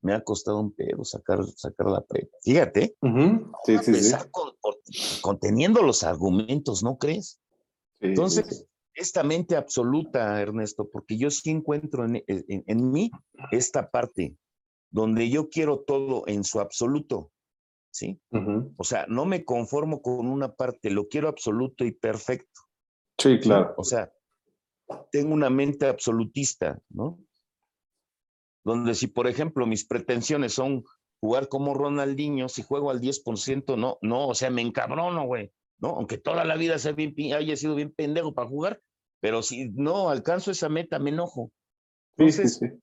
me ha costado un pedo sacar, sacar la prepa. Fíjate, sí, sí, conteniendo los argumentos, ¿no crees? Entonces, esta mente absoluta, Ernesto, porque yo sí encuentro en, en mí esta parte donde yo quiero todo en su absoluto. ¿sí? O sea, no me conformo con una parte, lo quiero absoluto y perfecto. Sí, claro. O sea, tengo una mente absolutista, ¿no? Donde si, por ejemplo, mis pretensiones son jugar como Ronaldinho, si juego al 10%, no, no, o sea, me encabrono, güey, ¿no? Aunque toda la vida sea bien, haya sido bien pendejo para jugar, pero si no alcanzo esa meta, me enojo. Entonces, sí, sí,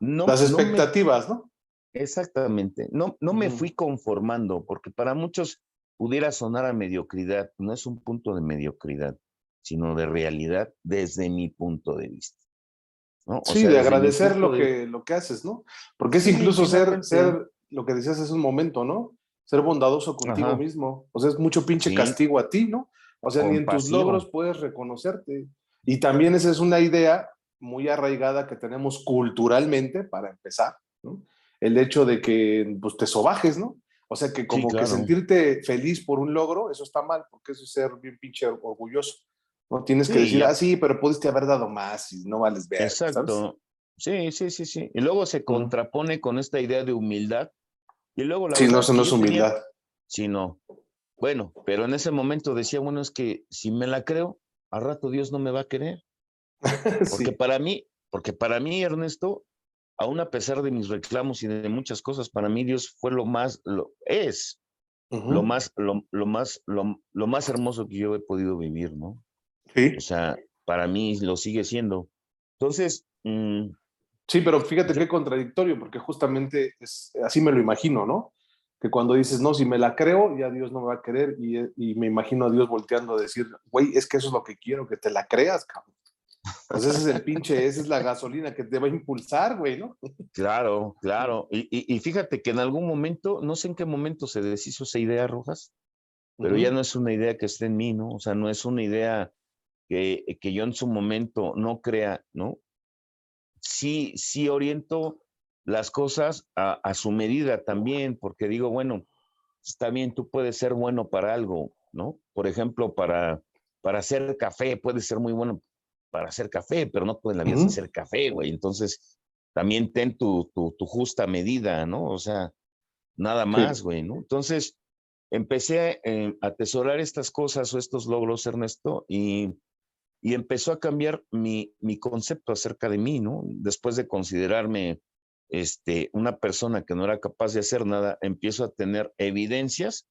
No, Las expectativas, ¿no? Exactamente. No, no me fui conformando, porque para muchos pudiera sonar a mediocridad. No es un punto de mediocridad, sino de realidad desde mi punto de vista. sí, de agradecer lo, que, lo que haces, ¿no? Porque es incluso ser, ser, lo que decías hace un momento, ¿no? Ser bondadoso contigo mismo. O sea, es mucho pinche castigo a ti, ¿no? O sea, ni en tus logros puedes reconocerte. Y también esa es una idea muy arraigada que tenemos culturalmente, para empezar, ¿no? el hecho de que pues, te sobajes, ¿no? O sea, que como que sentirte feliz por un logro, eso está mal, porque eso es ser bien pinche orgulloso. No tienes que decir, ah, sí, pero pudiste haber dado más y no vales ver. Exacto. Sí, sí, sí, sí. Y luego se contrapone con esta idea de humildad. Y luego la sí, no, eso no es humildad. sí, no. Bueno, pero en ese momento decía, bueno, es que si me la creo, al rato Dios no me va a querer. Porque para mí, porque para mí, Ernesto, aún a pesar de mis reclamos y de muchas cosas, para mí Dios fue lo más, lo es, lo más, lo, más, lo, más hermoso que yo he podido vivir, ¿no? Sí. O sea, para mí lo sigue siendo. Entonces, mm, Sí, pero fíjate qué contradictorio, porque justamente es, así me lo imagino, ¿no? Que cuando dices, no, si me la creo, ya Dios no me va a querer, y, y me imagino a Dios volteando a decir, güey, es que eso es lo que quiero, que te la creas, cabrón. Pues ese es el pinche, esa es la gasolina que te va a impulsar, güey, ¿no? Claro, claro. Y, y, y, fíjate que en algún momento, no sé en qué momento se deshizo esa idea, Rojas, pero uh -huh. ya no es una idea que esté en mí, ¿no? O sea, no es una idea que, que yo en su momento no crea, ¿no? Sí, sí oriento las cosas a, a su medida también, porque digo, bueno, está bien, tú puedes ser bueno para algo, ¿no? Por ejemplo, para, para hacer café, puedes ser muy bueno para hacer café, pero no pueden la vida uh -huh. hacer café, güey. Entonces, también ten tu, tu, tu, justa medida, ¿no? O sea, nada más, güey, sí. ¿no? Entonces, empecé eh, a atesorar estas cosas o estos logros, Ernesto, y, y empezó a cambiar mi, mi, concepto acerca de mí, ¿no? Después de considerarme este, una persona que no era capaz de hacer nada, empiezo a tener evidencias,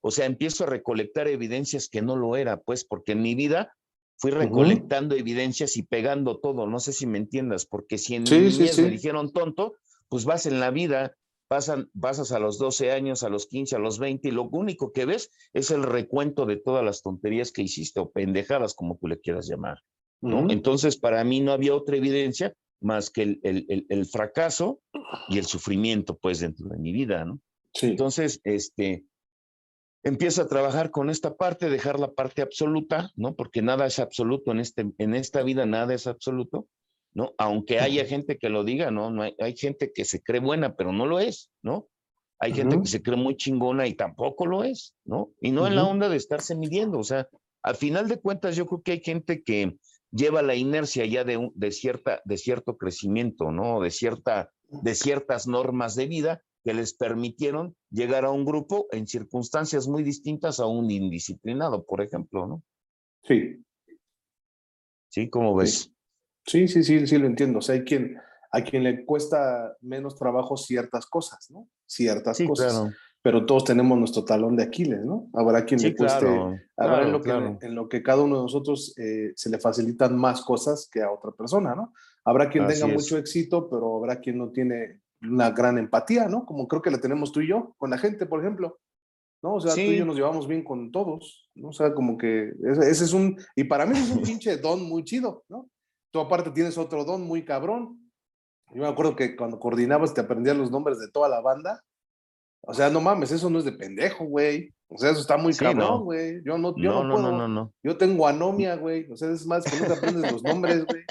o sea, empiezo a recolectar evidencias que no lo era, pues, porque en mi vida fui recolectando uh -huh. evidencias y pegando todo, no sé si me entiendas, porque si en sí, mi sí, sí. me dijeron tonto, pues vas en la vida, pasan, pasas a los 12 años, a los 15, a los 20, y lo único que ves es el recuento de todas las tonterías que hiciste, o pendejadas, como tú le quieras llamar, ¿no? Uh -huh. Entonces, para mí no había otra evidencia más que el, el, el, el, fracaso y el sufrimiento, pues, dentro de mi vida, ¿no? Sí. Entonces, este, empiezo a trabajar con esta parte, dejar la parte absoluta, ¿no? Porque nada es absoluto en, este, en esta vida, nada es absoluto, ¿no? Aunque haya gente que lo diga, ¿no? no hay, hay, gente que se cree buena, pero no lo es, ¿no? Hay uh -huh. gente que se cree muy chingona y tampoco lo es, ¿no? Y no uh -huh. en la onda de estarse midiendo, o sea, al final de cuentas yo creo que hay gente que lleva la inercia ya de, de, cierta, de cierto crecimiento, ¿no? De, cierta, de ciertas normas de vida que les permitieron llegar a un grupo en circunstancias muy distintas a un indisciplinado, por ejemplo, ¿no? Sí. ¿Sí? ¿Cómo ves? Sí, sí, sí, sí, lo entiendo. O sea, hay quien, a quien le cuesta menos trabajo ciertas cosas, ¿no? Ciertas sí, cosas. Claro. Pero todos tenemos nuestro talón de Aquiles, ¿no? Habrá quien sí, le cueste, claro, habrá claro, en, lo que, en, lo que, cada uno de nosotros eh, se le facilitan más cosas que a otra persona, ¿no? Habrá quien Así tenga es. mucho éxito, pero habrá quien no tiene una gran empatía, ¿no? Como creo que la tenemos tú y yo, con la gente, por ejemplo. ¿no? O sea, sí. tú y yo nos llevamos bien con todos, ¿no? O sea, como que ese, ese, es un, y para mí es un pinche don muy chido, ¿no? Tú aparte tienes otro don muy cabrón. Yo me acuerdo que cuando coordinabas te aprendías los nombres de toda la banda. O sea, no mames, eso no es de pendejo, güey. O sea, eso está muy sí, cabrón, güey. No. Yo no, yo no, no, puedo. No, no, Yo tengo anomia, güey. O sea, es más que no te aprendes los nombres, güey.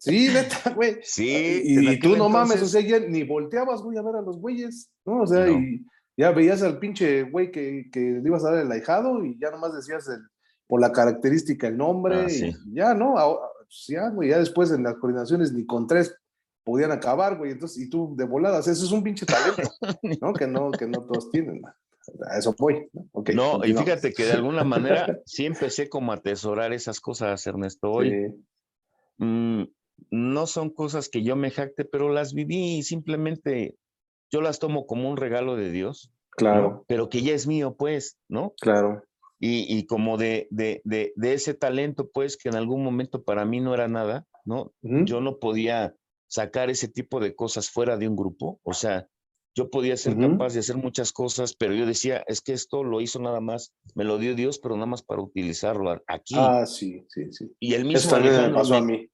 Sí, neta, güey. Sí. Y, y tú no entonces... mames, o sea, ya ni volteabas, güey, a ver a los güeyes, ¿no? O sea, y ya veías al pinche güey que, que le ibas a dar el ahijado y ya nomás decías el, por la característica el nombre ah, sí. y ya, ¿no? Pues ya, güey, ya después en las coordinaciones ni con tres podían acabar, güey, entonces, y tú de voladas, eso es un pinche talento, ¿no? que no, que no todos tienen, a eso voy. ¿no? Okay, no y fíjate que de alguna manera sí empecé como a atesorar esas cosas, Ernesto. Hoy sí. mmm, no son cosas que yo me jacte, pero las viví y simplemente yo las tomo como un regalo de Dios. Claro. ¿no? Pero que ya es mío, pues, ¿no? Claro. Y, y como de, de, de, de, ese talento, pues, que en algún momento para mí no era nada, ¿no? Uh -huh. Yo no podía sacar ese tipo de cosas fuera de un grupo. O sea, yo podía ser uh -huh. capaz de hacer muchas cosas, pero yo decía, es que esto lo hizo nada más, me lo dio Dios, pero nada más para utilizarlo aquí. Ah, sí, sí, sí. Y el mismo Alejandro pasó me, a mí.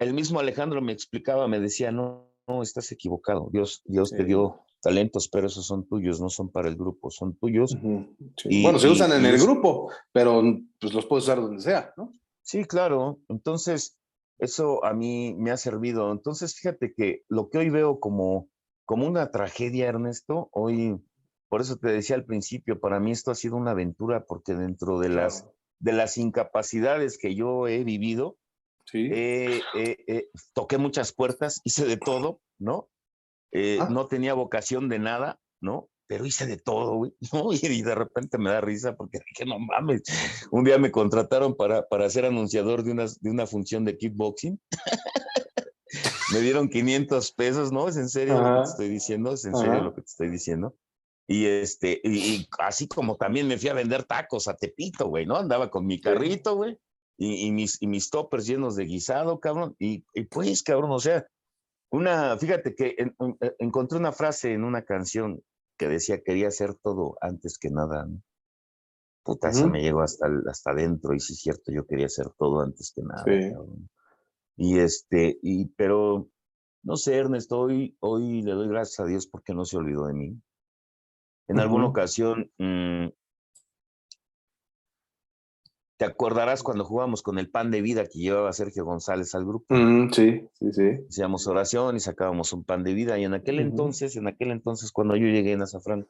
El mismo Alejandro me explicaba, me decía, no, no, estás equivocado. Dios, Dios sí. te dio talentos, pero esos son tuyos, no son para el grupo, son tuyos. Uh -huh. sí. y, bueno, se usan en el grupo, pero pues los puedes usar donde sea, ¿no? Sí, claro. Entonces, eso a mí me ha servido. Entonces, fíjate que lo que hoy veo como, como una tragedia, Ernesto, hoy, por eso te decía al principio, para mí esto ha sido una aventura, porque dentro de, claro. las, de las incapacidades que yo he vivido, sí. eh, eh, eh, toqué muchas puertas, hice de todo, ¿no? Eh, ah. No tenía vocación de nada, ¿no? Pero hice de todo, güey, ¿no? Y, de repente me da risa porque que no mames. Un día me contrataron para, para ser anunciador de una, de una función de kickboxing. me dieron 500 pesos, ¿no? Es en serio Ajá. lo que te estoy diciendo, es en Ajá. serio lo que te estoy diciendo. Y este, y, y, así como también me fui a vender tacos a Tepito, güey, ¿no? Andaba con mi carrito, güey, y, y, mis, y mis toppers llenos de guisado, cabrón. Y, y pues, cabrón, o sea, Una, fíjate que e, encontré una frase en una canción que decía quería hacer todo antes que nada. Puta, eso me llegó hasta, hasta adentro, y sí es cierto, yo quería hacer todo antes que nada. Y este, y, pero, no sé, Ernesto, hoy, hoy le doy gracias a Dios porque no se olvidó de mí. En alguna ocasión, mm, te acordarás cuando jugamos con el pan de vida que llevaba Sergio González al grupo. sí, sí, sí. Hacíamos oración y sacábamos un pan de vida. Y en aquel entonces, en aquel entonces, cuando yo llegué en Azafrán,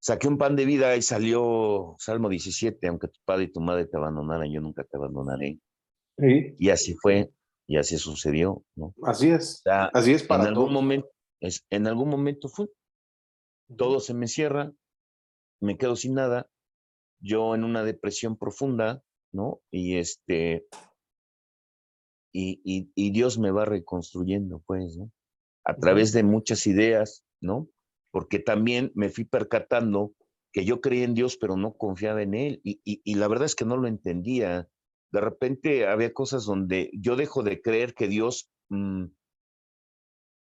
saqué un pan de vida y salió Salmo 17, aunque tu padre y tu madre te abandonaran, yo nunca te abandonaré. Sí. Y así fue, y así sucedió, ¿no? Así es. así es para en algún momento, es, en algún momento fue. Todo se me cierra, me quedo sin nada, yo en una depresión profunda, ¿no? Y este, y, y, y Dios me va reconstruyendo, pues, ¿no? A través de muchas ideas, ¿no? porque también me fui percatando que yo creía en Dios, pero no confiaba en Él. Y, la verdad es que no lo entendía. De repente había cosas donde yo dejo de creer que Dios, mm,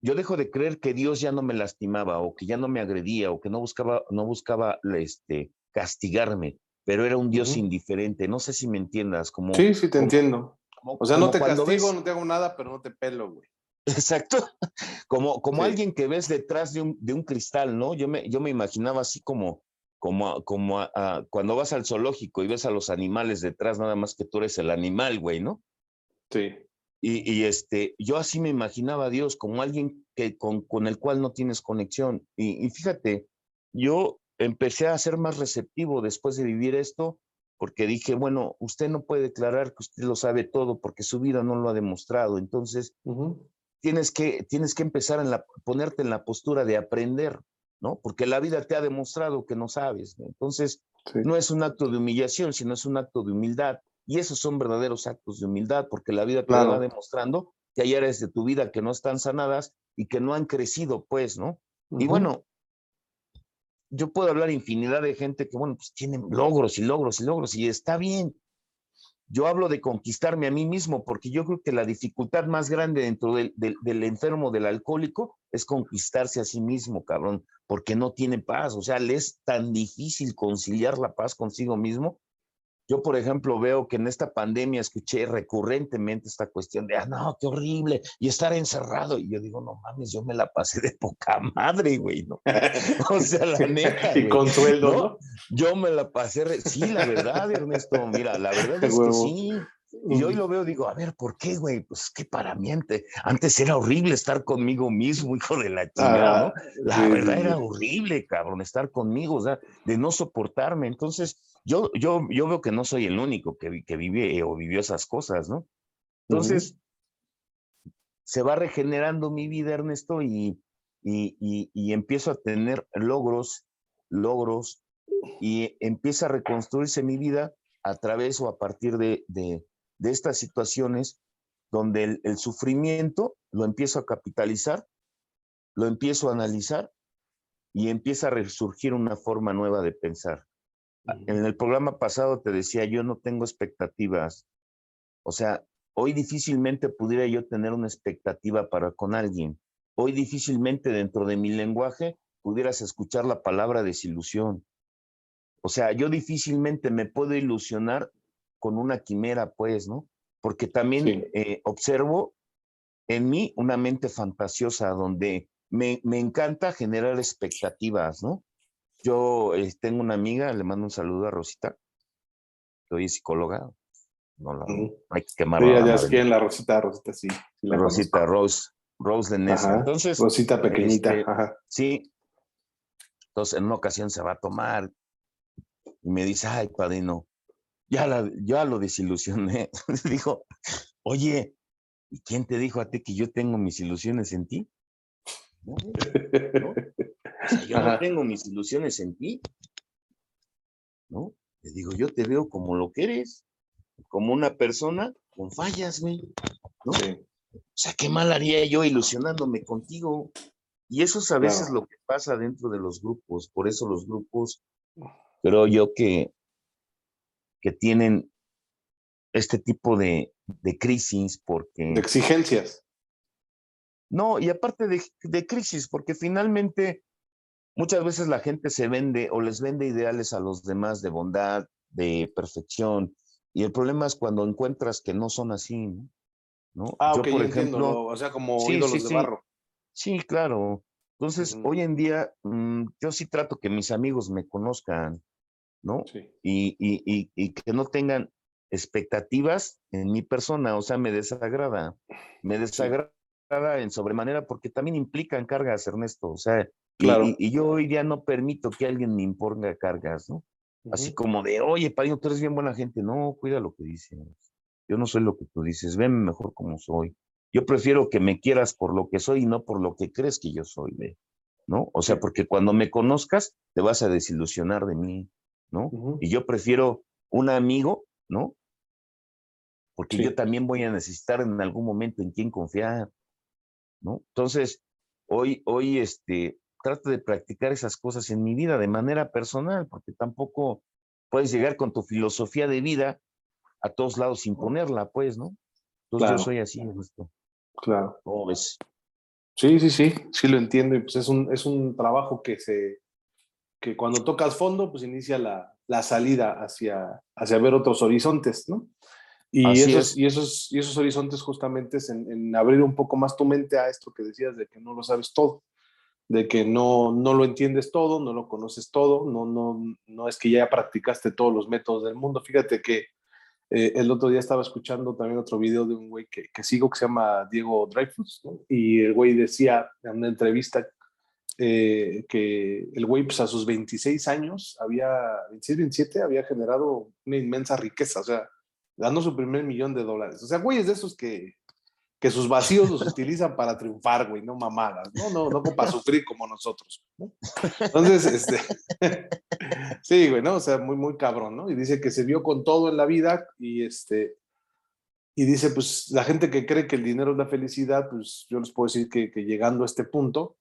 yo dejo de creer que Dios ya no me lastimaba o que ya no me agredía o que no buscaba, no buscaba este, castigarme, pero era un Dios indiferente. No sé si me entiendas. Como, sí, sí, te entiendo. o sea, no te castigo, no te hago nada, pero no te pelo, güey. Exacto, como, como alguien que ves detrás de un, de un, cristal, ¿no? Yo me, yo me imaginaba así como, como, como cuando vas al zoológico y ves a los animales detrás, nada más que tú eres el animal, güey, ¿no? Sí. Y, y, este, yo así me imaginaba a Dios como alguien que, con, con el cual no tienes conexión. Y, y fíjate, yo empecé a ser más receptivo después de vivir esto, porque dije, bueno, usted no puede declarar que usted lo sabe todo porque su vida no lo ha demostrado. Entonces, tienes que, tienes que empezar a ponerte en la postura de aprender, ¿no? Porque la vida te ha demostrado que no sabes. Entonces, no es un acto de humillación, sino es un acto de humildad. Y esos son verdaderos actos de humildad, porque la vida te va demostrando que hay áreas de tu vida que no están sanadas y que no han crecido, pues, ¿no? Y bueno, yo puedo hablar infinidad de gente que, bueno, pues tienen logros y logros y logros, y está bien, yo hablo de conquistarme a mí mismo, porque yo creo que la dificultad más grande dentro del, del, enfermo, del alcohólico, es conquistarse a sí mismo, cabrón, porque no tiene paz. O sea, le es tan difícil conciliar la paz consigo mismo yo, por ejemplo, veo que en esta pandemia escuché recurrentemente esta cuestión de, ah, no, qué horrible, y estar encerrado. Y yo digo, no mames, yo me la pasé de poca madre, güey, ¿no? O sea, la neta. y con sueldo, ¿no? Yo me la pasé, sí, la verdad, Ernesto, mira, la verdad es que sí. Y hoy lo veo, digo, a ver, ¿por qué, güey? Pues que para mí antes, antes, era horrible estar conmigo mismo, hijo de la chingada, ¿no? La verdad era horrible, cabrón, estar conmigo, o sea, de no soportarme. Entonces, yo, yo, yo veo que no soy el único que, que vive o vivió esas cosas, ¿no? Entonces, se va regenerando mi vida, Ernesto, y, y, y, empiezo a tener logros, logros, y empieza a reconstruirse mi vida a través o a partir de, de, de estas situaciones donde el, el, sufrimiento lo empiezo a capitalizar, lo empiezo a analizar y empieza a resurgir una forma nueva de pensar. En el programa pasado te decía, yo no tengo expectativas. O sea, hoy difícilmente pudiera yo tener una expectativa para con alguien. Hoy difícilmente dentro de mi lenguaje pudieras escuchar la palabra desilusión. O sea, yo difícilmente me puedo ilusionar con una quimera, pues, ¿no? Porque también eh, observo en mí una mente fantasiosa donde me, me encanta generar expectativas, ¿no? Yo eh, tengo una amiga, le mando un saludo a Rosita, que hoy es psicóloga. No, la, hay que quemarla. Sí, ya es la Rosita, Rosita, sí. la Rosita, Rose, Rose de Nessa. Entonces. Rosita pequeñita. Este, ajá. Sí. Entonces, en una ocasión se va a tomar y me dice, ay, padrino, ya, la, ya lo desilusioné. Dijo, oye, ¿y quién te dijo a ti que yo tengo mis ilusiones en ti? ¿No? Yo no tengo mis ilusiones en ti. ¿No? Le digo, yo te veo como lo que eres, como una persona con fallas, güey. ¿No? O sea, qué mal haría yo ilusionándome contigo. Y eso es a veces lo que pasa dentro de los grupos. Por eso los grupos, creo yo que, que tienen este tipo de, de crisis porque... De exigencias. No, y aparte de, de crisis, porque finalmente muchas veces la gente se vende o les vende ideales a los demás de bondad, de perfección, y el problema es cuando encuentras que no son así, ¿no? Ah, Yo, por ejemplo, o sea, como ídolos de barro. Sí, claro. Entonces, hoy en día, mm, yo sí trato que mis amigos me conozcan, ¿no? Sí. Y, y, y, que no tengan expectativas en mi persona, o sea, me desagrada, me desagrada en sobremanera porque también implican cargas, Ernesto, o sea, claro. y, yo hoy día no permito que alguien me imponga cargas, ¿no? Así como de, oye, padrino, tú eres bien buena gente. No, cuida lo que dices. Yo no soy lo que tú dices. Veme mejor como soy. Yo prefiero que me quieras por lo que soy y no por lo que crees que yo soy, ¿no? O sea, porque cuando me conozcas, te vas a desilusionar de mí, ¿no? Y yo prefiero un amigo, ¿no? Porque yo también voy a necesitar en algún momento en quién confiar, ¿no? Entonces, hoy, hoy, este, trato de practicar esas cosas en mi vida de manera personal, porque tampoco puedes llegar con tu filosofía de vida a todos lados sin ponerla, pues, ¿no? Entonces yo soy así, esto. Claro. ¿Cómo ves? Sí, sí, sí, sí lo entiendo. Y pues es un, es un trabajo que se, que cuando tocas fondo, pues inicia la, la salida hacia, hacia ver otros horizontes, ¿no? Y esos, y esos, y esos horizontes justamente es en, en, abrir un poco más tu mente a esto que decías de que no lo sabes todo de que no, no lo entiendes todo, no lo conoces todo, no, no, no es que ya practicaste todos los métodos del mundo. Fíjate que eh, el otro día estaba escuchando también otro video de un güey que, que sigo que se llama Diego Dreyfus, y el güey decía en una entrevista eh, que el güey pues, a sus 26 años, había, 26, 27, había generado una inmensa riqueza, o sea, ganó su primer millón de dólares. O sea, güey es de esos que que sus vacíos los utilizan para triunfar, güey, no mamadas, no, no, no para sufrir como nosotros, ¿no? Entonces, este, sí, güey, ¿no? O sea, muy, muy cabrón, ¿no? Y dice que se vio con todo en la vida y este, y dice, pues la gente que cree que el dinero es la felicidad, pues yo les puedo decir que, que llegando a este punto,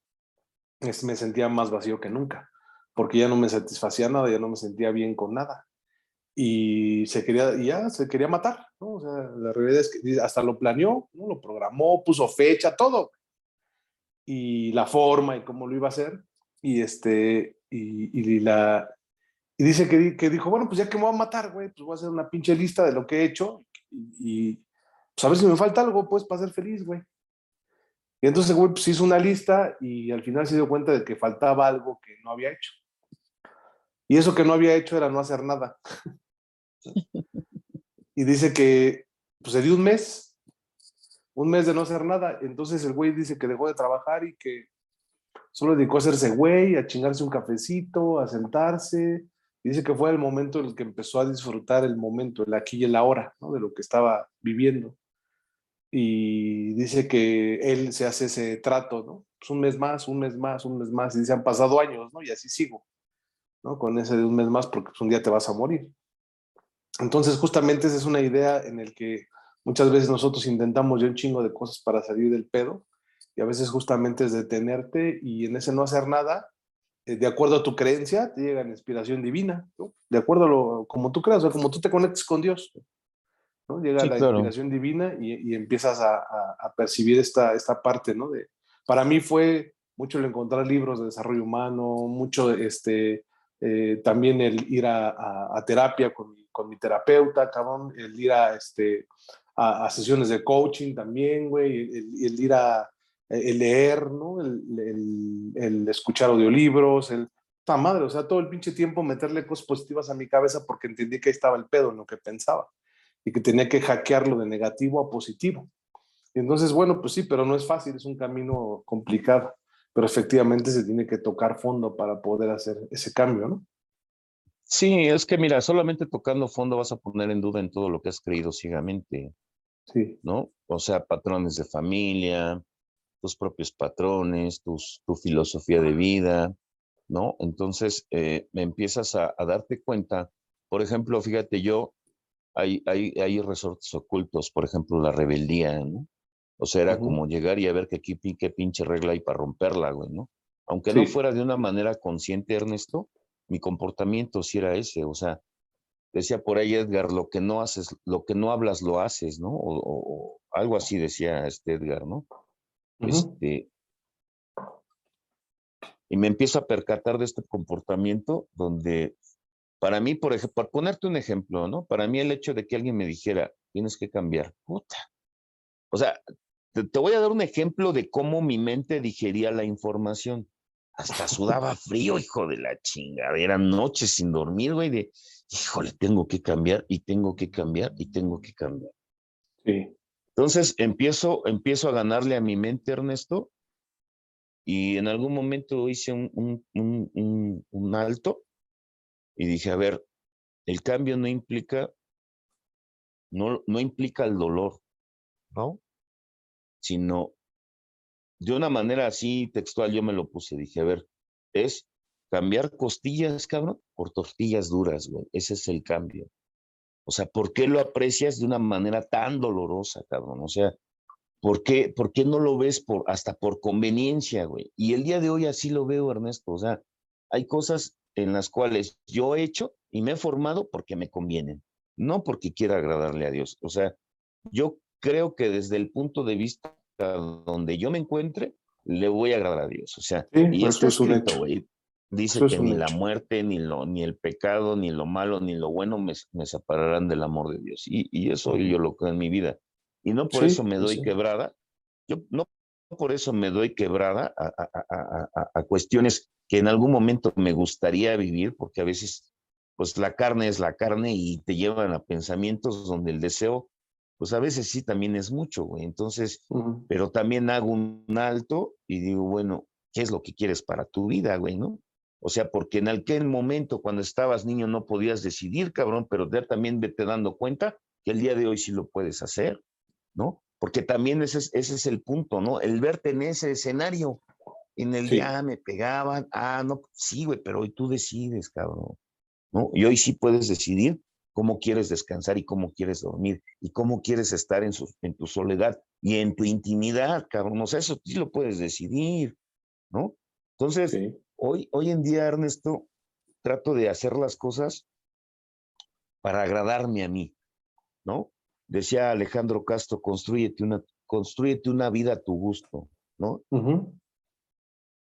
es, me sentía más vacío que nunca, porque ya no me satisfacía nada, ya no me sentía bien con nada y se quería, ya se quería matar, ¿no? O sea, la realidad es que hasta lo planeó, ¿no? Lo programó, puso fecha, todo. Y la forma y cómo lo iba a hacer. Y este, y, y la, y dice que, que, dijo, bueno, pues ya que me voy a matar, güey, pues voy a hacer una pinche lista de lo que he hecho y, pues a ver si me falta algo, pues, para ser feliz, güey. Y entonces, güey, pues hizo una lista y al final se dio cuenta de que faltaba algo que no había hecho. Y eso que no había hecho era no hacer nada. y dice que pues, se dio un mes, un mes de no hacer nada. Entonces el güey dice que dejó de trabajar y que solo dedicó a hacerse güey, a chingarse un cafecito, a sentarse. Dice que fue el momento en el que empezó a disfrutar el momento, el aquí y el ahora, ¿no? de lo que estaba viviendo. Y dice que él se hace ese trato, ¿no? Pues un mes más, un mes más, un mes más. Y dice, han pasado años, ¿no? Y así sigo. ¿no? Con ese de un mes más porque pues, un día te vas a morir. Entonces, justamente esa es una idea en el que muchas veces nosotros intentamos ya un chingo de cosas para salir del pedo y a veces justamente es detenerte y en ese no hacer nada, eh, de acuerdo a tu creencia, te llega la inspiración divina, ¿no? De acuerdo a lo como tú creas, o como tú te conectes con Dios, ¿no? Llega la inspiración divina y, y empiezas a, a, a, percibir esta, esta parte, ¿no? De, para mí fue mucho el encontrar libros de desarrollo humano, mucho este, eh, también el ir a, a, terapia con mi, mi, terapeuta, cabrón, el ir a, este, a, sesiones de coaching también, güey, el, el, ir a el leer, ¿no? El, el, escuchar audiolibros, el... ¡Ta madre! O sea, todo el pinche tiempo meterle cosas positivas a mi cabeza porque entendí que ahí estaba el pedo en lo que pensaba y que tenía que hackearlo de negativo a positivo. Y entonces, bueno, pues sí, pero no es fácil, es un camino complicado pero efectivamente se tiene que tocar fondo para poder hacer ese cambio, ¿no? Sí, es que mira, solamente tocando fondo vas a poner en duda en todo lo que has creído ciegamente. Sí. ¿No? O sea, patrones de familia, tus propios patrones, tus, tu filosofía de vida, ¿no? Entonces, eh, me empiezas a, a, darte cuenta, por ejemplo, fíjate, yo, hay, hay, hay resortes ocultos, por ejemplo, la rebeldía, ¿no? O sea, era como llegar y a ver qué, qué, pinche regla hay para romperla, güey, ¿no? Aunque no fuera de una manera consciente, Ernesto, mi comportamiento sí era ese. O sea, decía por ahí Edgar, lo que no haces, lo que no hablas, lo haces, ¿no? O, algo así decía este Edgar, ¿no? Este, y me empiezo a percatar de este comportamiento donde, para mí, por ejemplo, por ponerte un ejemplo, ¿no? Para mí el hecho de que alguien me dijera, tienes que cambiar, puta. O sea, te, voy a dar un ejemplo de cómo mi mente digería la información. Hasta sudaba frío, hijo de la chingada. Eran noches sin dormir, güey, de, híjole, tengo que cambiar y tengo que cambiar y tengo que cambiar. Sí. Entonces empiezo, empiezo a ganarle a mi mente, Ernesto, y en algún momento hice un, un, un, alto y dije, a ver, el cambio no implica, no, no implica el dolor, ¿no? Sino, de una manera así textual yo me lo puse, dije, a ver, es cambiar costillas, cabrón, por tortillas duras, güey. Ese es el cambio. O sea, ¿por qué lo aprecias de una manera tan dolorosa, cabrón? O sea, ¿Por qué, ¿Por qué no lo ves por, hasta por conveniencia, güey? Y el día de hoy así lo veo, Ernesto. O sea, hay cosas en las cuales yo he hecho y me he formado porque me convienen, no porque quiera agradarle a Dios. O sea, yo creo que desde el punto de vista donde yo me encuentre, le voy a agradar a Dios. O sea, y esto es un hecho. Dice que ni la muerte, ni, lo, ni el pecado, ni lo malo, ni lo bueno me, me separarán del amor de Dios. Y, y eso yo lo creo en mi vida. Y no por eso me doy quebrada. Yo no por eso me doy quebrada a, cuestiones que en algún momento me gustaría vivir, porque a veces, pues la carne es la carne y te llevan a pensamientos donde el deseo, pues a veces sí también es mucho, güey. Entonces, pero también hago un alto y digo, bueno, ¿qué es lo que quieres para tu vida, güey, no? O sea, porque en aquel momento, cuando estabas niño, no podías decidir, cabrón, pero también vete dando cuenta que el día de hoy sí lo puedes hacer. ¿no? Porque también ese es, ese es el punto, ¿no? El verte en ese escenario, en el día ah, me pegaban, ah, no, sí, güey, pero hoy tú decides, cabrón, ¿no? Y hoy sí puedes decidir cómo quieres descansar y cómo quieres dormir y cómo quieres estar en, en tu soledad y en tu intimidad, cabrón, o sea, eso sí lo puedes decidir, ¿no? Entonces, hoy, hoy en día, Ernesto, trato de hacer las cosas para agradarme a mí, ¿no? Decía Alejandro Castro, construyete una, construyete una vida a tu gusto, ¿no?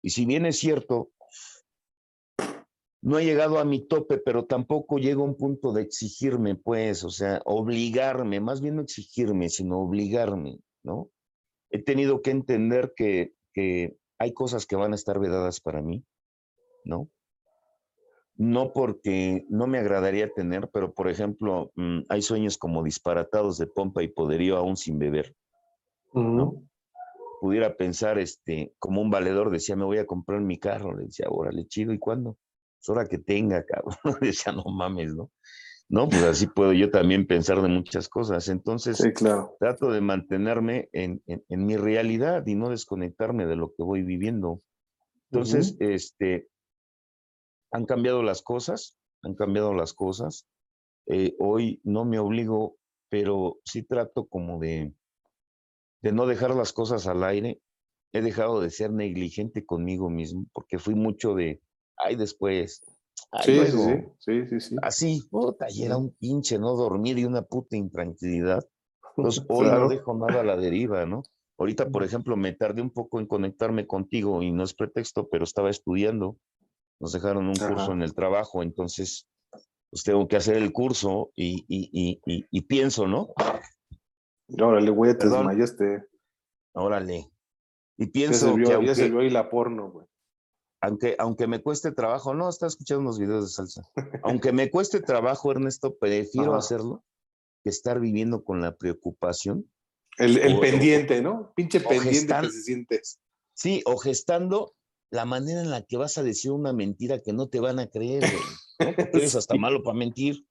Y si bien es cierto, no he llegado a mi tope, pero tampoco llego a un punto de exigirme, pues, o sea, obligarme, más bien no exigirme, sino obligarme, ¿no? He tenido que entender que, que hay cosas que van a estar vedadas para mí, ¿no? no porque no me agradaría tener, pero por ejemplo, mm, hay sueños como disparatados de pompa y poderío aún sin beber. ¿no? Pudiera pensar, este, como un valedor decía, me voy a comprar mi carro, le decía, órale, chido, ¿y cuándo? Es hora que tenga, cabrón. decía, no mames, ¿no? No, pues así puedo yo también pensar de muchas cosas. Entonces, claro. trato de mantenerme en, en, mi realidad y no desconectarme de lo que voy viviendo. Entonces, este, han cambiado las cosas, han cambiado las cosas. Eh, hoy no me obligo, pero sí trato como de, de no dejar las cosas al aire. He dejado de ser negligente conmigo mismo, porque fui mucho de, ay, después, sí, sí, sí, sí, Así, puta, y era un pinche no dormir y una puta intranquilidad. Entonces, hoy no dejo nada a la deriva, ¿no? Ahorita, por ejemplo, me tardé un poco en conectarme contigo y no es pretexto, pero estaba estudiando nos dejaron un curso en el trabajo, entonces pues tengo que hacer el curso y, y, y, y pienso, ¿no? Órale, güey, te desmayaste. Órale. Y pienso que aunque, ya se vio ahí la porno, güey. Aunque, aunque me cueste trabajo, no, está escuchando unos videos de salsa. aunque me cueste trabajo, Ernesto, prefiero hacerlo que estar viviendo con la preocupación. El, el pendiente, ¿no? Pinche pendiente que se sientes. Sí, o gestando la manera en la que vas a decir una mentira que no te van a creer, güey, ¿no? eres hasta malo para mentir,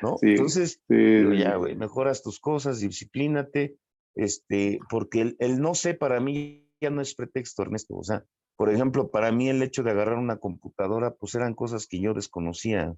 ¿no? Entonces, ya, güey, mejoras tus cosas, disciplínate, este, porque el, no sé para mí ya no es pretexto, Ernesto, o sea, por ejemplo, para mí el hecho de agarrar una computadora, pues eran cosas que yo desconocía.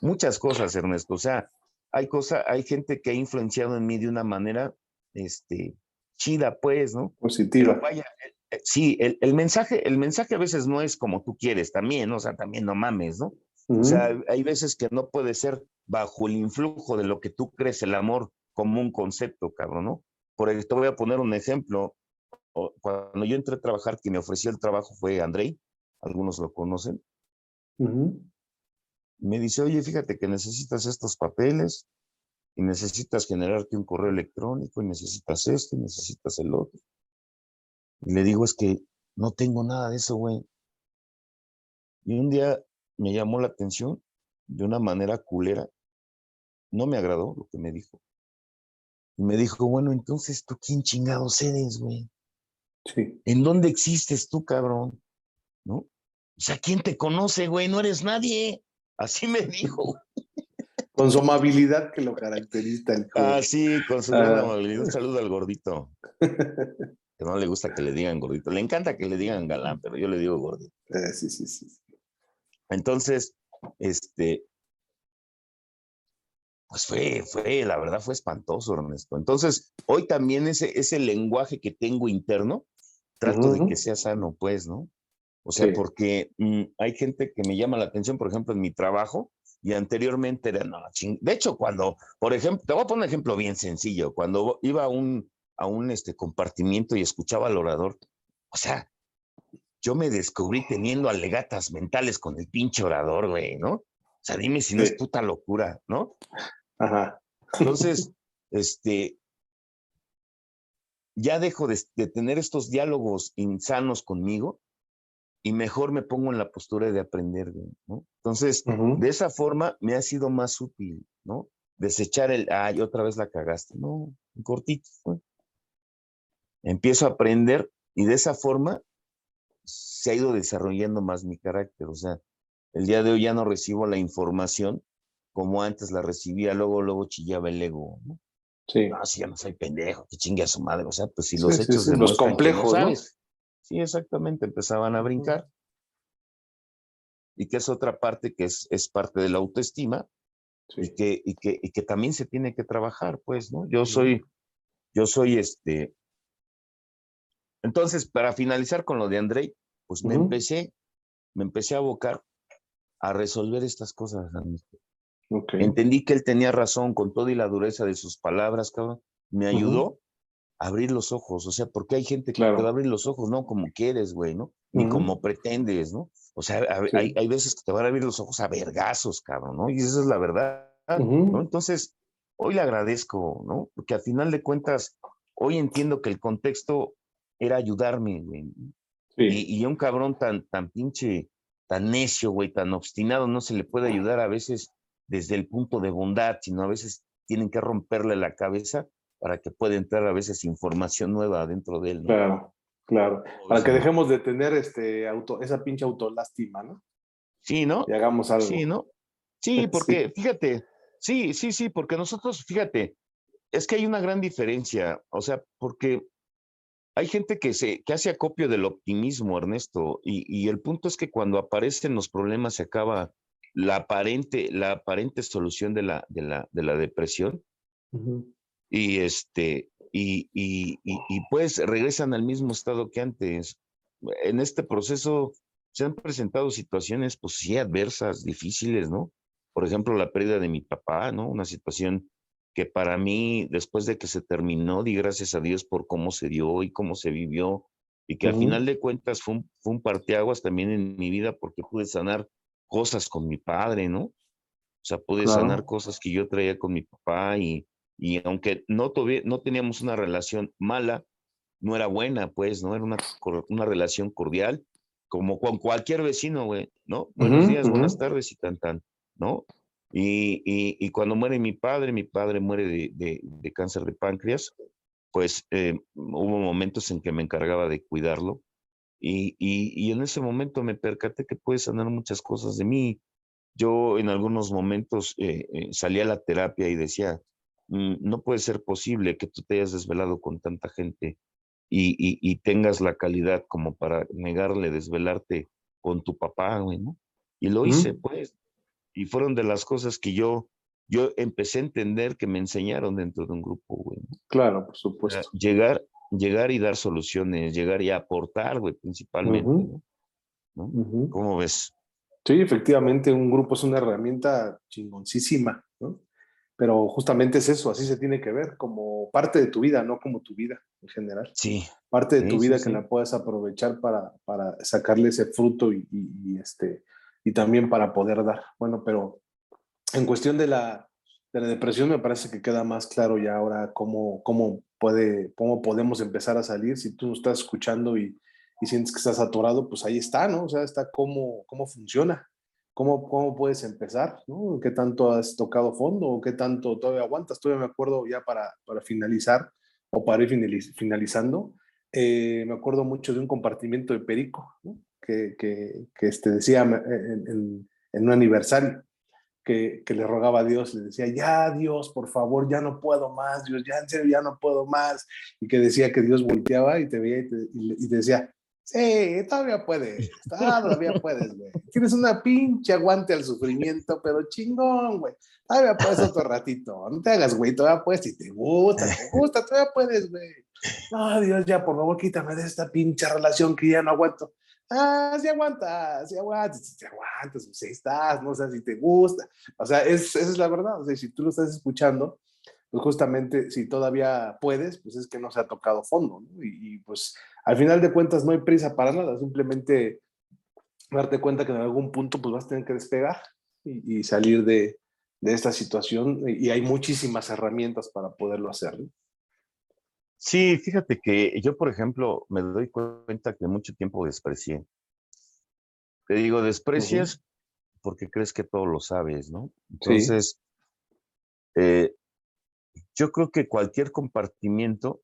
Muchas cosas, Ernesto, o sea, hay cosa, hay gente que ha influenciado en mí de una manera, este, chida, pues, ¿no? Positiva. vaya, eh, sí, el, mensaje, el mensaje a veces no es como tú quieres también, o sea, también no mames, ¿no? O sea, hay veces que no puede ser bajo el influjo de lo que tú crees el amor como un concepto, cabrón, ¿no? Por ejemplo, te voy a poner un ejemplo. Cuando yo entré a trabajar, quien me ofreció el trabajo fue Andrei, algunos lo conocen. Me dice, oye, fíjate que necesitas estos papeles y necesitas generarte un correo electrónico y necesitas esto y necesitas el otro. Y le digo, es que no tengo nada de eso, güey. Y un día me llamó la atención de una manera culera. No me agradó lo que me dijo. Y me dijo, bueno, entonces tú quién chingados eres, güey. Sí. ¿En dónde existes tú, cabrón? ¿No? O sea, ¿quién te conoce, güey? No eres nadie. Así me dijo. Con su amabilidad que lo caracteriza el Ah, sí, con su ah. amabilidad. Un saludo al gordito. que no le gusta que le digan gordito. Le encanta que le digan galán, pero yo le digo gordito. Eh, sí, sí, sí. Entonces, este, pues fue, fue, la verdad fue espantoso, Ernesto. Entonces, hoy también ese, ese lenguaje que tengo interno, trato de que sea sano, pues, ¿no? O sea, porque mm, hay gente que me llama la atención, por ejemplo, en mi trabajo, y anteriormente era, no, ching... De hecho, cuando, por ejemplo, te voy a poner un ejemplo bien sencillo, cuando iba a un, a un este, compartimiento y escuchaba al orador, o sea, yo me descubrí teniendo alegatas mentales con el pinche orador, güey, ¿no? O sea, dime si no es puta locura, ¿no? Ajá. Entonces, este, ya dejo de, tener estos diálogos insanos conmigo y mejor me pongo en la postura de aprender, ¿no? Entonces, de esa forma me ha sido más útil, ¿no? Desechar el, ay, otra vez la cagaste, no, cortito. Empiezo a aprender y de esa forma se ha ido desarrollando más mi carácter, o sea, el día de hoy ya no recibo la información como antes la recibía, luego, luego chillaba el ego, ¿no? Sí. No, si ya no soy pendejo, que chingue a su madre, o sea, pues si los hechos de los complejos, ¿no? Sí, exactamente, empezaban a brincar. Y que es otra parte que es, es parte de la autoestima y, que, y, que, y que también se tiene que trabajar, pues, ¿no? Yo soy, yo soy este. Entonces, para finalizar con lo de Andrei, pues me empecé, me empecé a abocar a resolver estas cosas. Entendí que él tenía razón con todo y la dureza de sus palabras, cabrón. Me ayudó a abrir los ojos, o sea, porque hay gente que te va a abrir los ojos, no como quieres, güey, ¿no? Ni como pretendes, ¿no? O sea, hay, hay, veces que te van a abrir los ojos a vergazos, cabrón, ¿no? Y esa es la verdad, ¿no? Entonces, hoy le agradezco, ¿no? Porque al final de cuentas, hoy entiendo que el contexto era ayudarme, güey. Y, y, un cabrón tan, tan pinche, tan necio, güey, tan obstinado, no se le puede ayudar a veces desde el punto de bondad, sino a veces tienen que romperle la cabeza para que pueda entrar a veces información nueva dentro de él. Claro, claro. Para que dejemos de tener este auto, esa pinche autolástima, ¿no? Sí, ¿no? Y hagamos algo. Sí, ¿no? Sí, porque fíjate, sí, sí, sí, porque nosotros, fíjate, es que hay una gran diferencia, o sea, porque hay gente que, se, que hace acopio del optimismo, Ernesto, y, y el punto es que cuando aparecen los problemas se acaba la aparente, la aparente solución de la, de la, de la depresión. Y este, y, y, y, pues regresan al mismo estado que antes. En este proceso se han presentado situaciones, pues sí, adversas, difíciles, ¿no? Por ejemplo, la pérdida de mi papá, ¿no? Una situación que para mí, después de que se terminó, di gracias a Dios por cómo se dio y cómo se vivió, y que al final de cuentas fue un, fue un parteaguas también en mi vida porque pude sanar cosas con mi padre, ¿no? O sea, pude sanar cosas que yo traía con mi papá y, y aunque no, no teníamos una relación mala, no era buena, pues, ¿no? Era una, una relación cordial, como con cualquier vecino, güey, ¿no? Buenos días, buenas tardes y tan, tan, ¿no? Y, y, y, cuando muere mi padre, mi padre muere de, de, de cáncer de páncreas, pues eh, hubo momentos en que me encargaba de cuidarlo y, y, en ese momento me percaté que puede sanar muchas cosas de mí. Yo en algunos momentos eh, eh, salí a la terapia y decía, mm, no puede ser posible que tú te hayas desvelado con tanta gente y, y, tengas la calidad como para negarle desvelarte con tu papá, güey, ¿no? Y lo hice, pues. Y fueron de las cosas que yo, yo empecé a entender que me enseñaron dentro de un grupo, güey. Claro, por supuesto. Llegar, llegar y dar soluciones, llegar y aportar, güey, principalmente. ¿no? ¿Cómo ves? Sí, efectivamente, un grupo es una herramienta chingoncísima, ¿no? pero justamente es eso, así se tiene que ver, como parte de tu vida, no como tu vida en general. Sí. Parte de tu vida que la puedes aprovechar para, para sacarle ese fruto y, y, este, y también para poder dar. Bueno, pero en cuestión de la, de la depresión me parece que queda más claro ya ahora cómo, cómo, puede, cómo podemos empezar a salir. Si tú estás escuchando y, y sientes que estás atorado, pues ahí está, ¿no? O sea, está cómo, cómo funciona. ¿Cómo, ¿Cómo puedes empezar? ¿no? ¿Qué tanto has tocado fondo o qué tanto todavía aguantas? Todavía me acuerdo ya para, para finalizar o para ir finalizando. Eh, me acuerdo mucho de un compartimiento de Perico que, que, que, este, decía en, en, en, un aniversario que, que, le rogaba a Dios, le decía, ya Dios, por favor, ya no puedo más, Dios, ya en serio, ya no puedo más. Y que decía que Dios volteaba y te veía y te, y te decía, Sí, todavía puedes, todavía puedes, güey. Tienes una pinche aguante al sufrimiento, pero chingón, güey. Todavía puedes otro ratito. No te hagas, güey, todavía puedes. Si te gusta, te gusta, todavía puedes, güey. No, Dios, ya, por favor, quítame de esta pinche relación que ya no aguanto. Ah, aguantas, sí aguantas, sí aguantas, pues estás, no sé si te gusta. O sea, es, esa es la verdad. O sea, si tú lo estás escuchando, pues justamente si todavía puedes, pues es que no se ha tocado fondo, y, pues al final de cuentas no hay prisa para nada, simplemente darte cuenta que en algún punto pues vas a tener que despegar y, salir de, esta situación y hay muchísimas herramientas para poderlo hacer. Sí, fíjate que yo, por ejemplo, me doy cuenta que mucho tiempo desprecié. Te digo, desprecias porque crees que todo lo sabes, ¿no? Entonces, eh, yo creo que cualquier compartimiento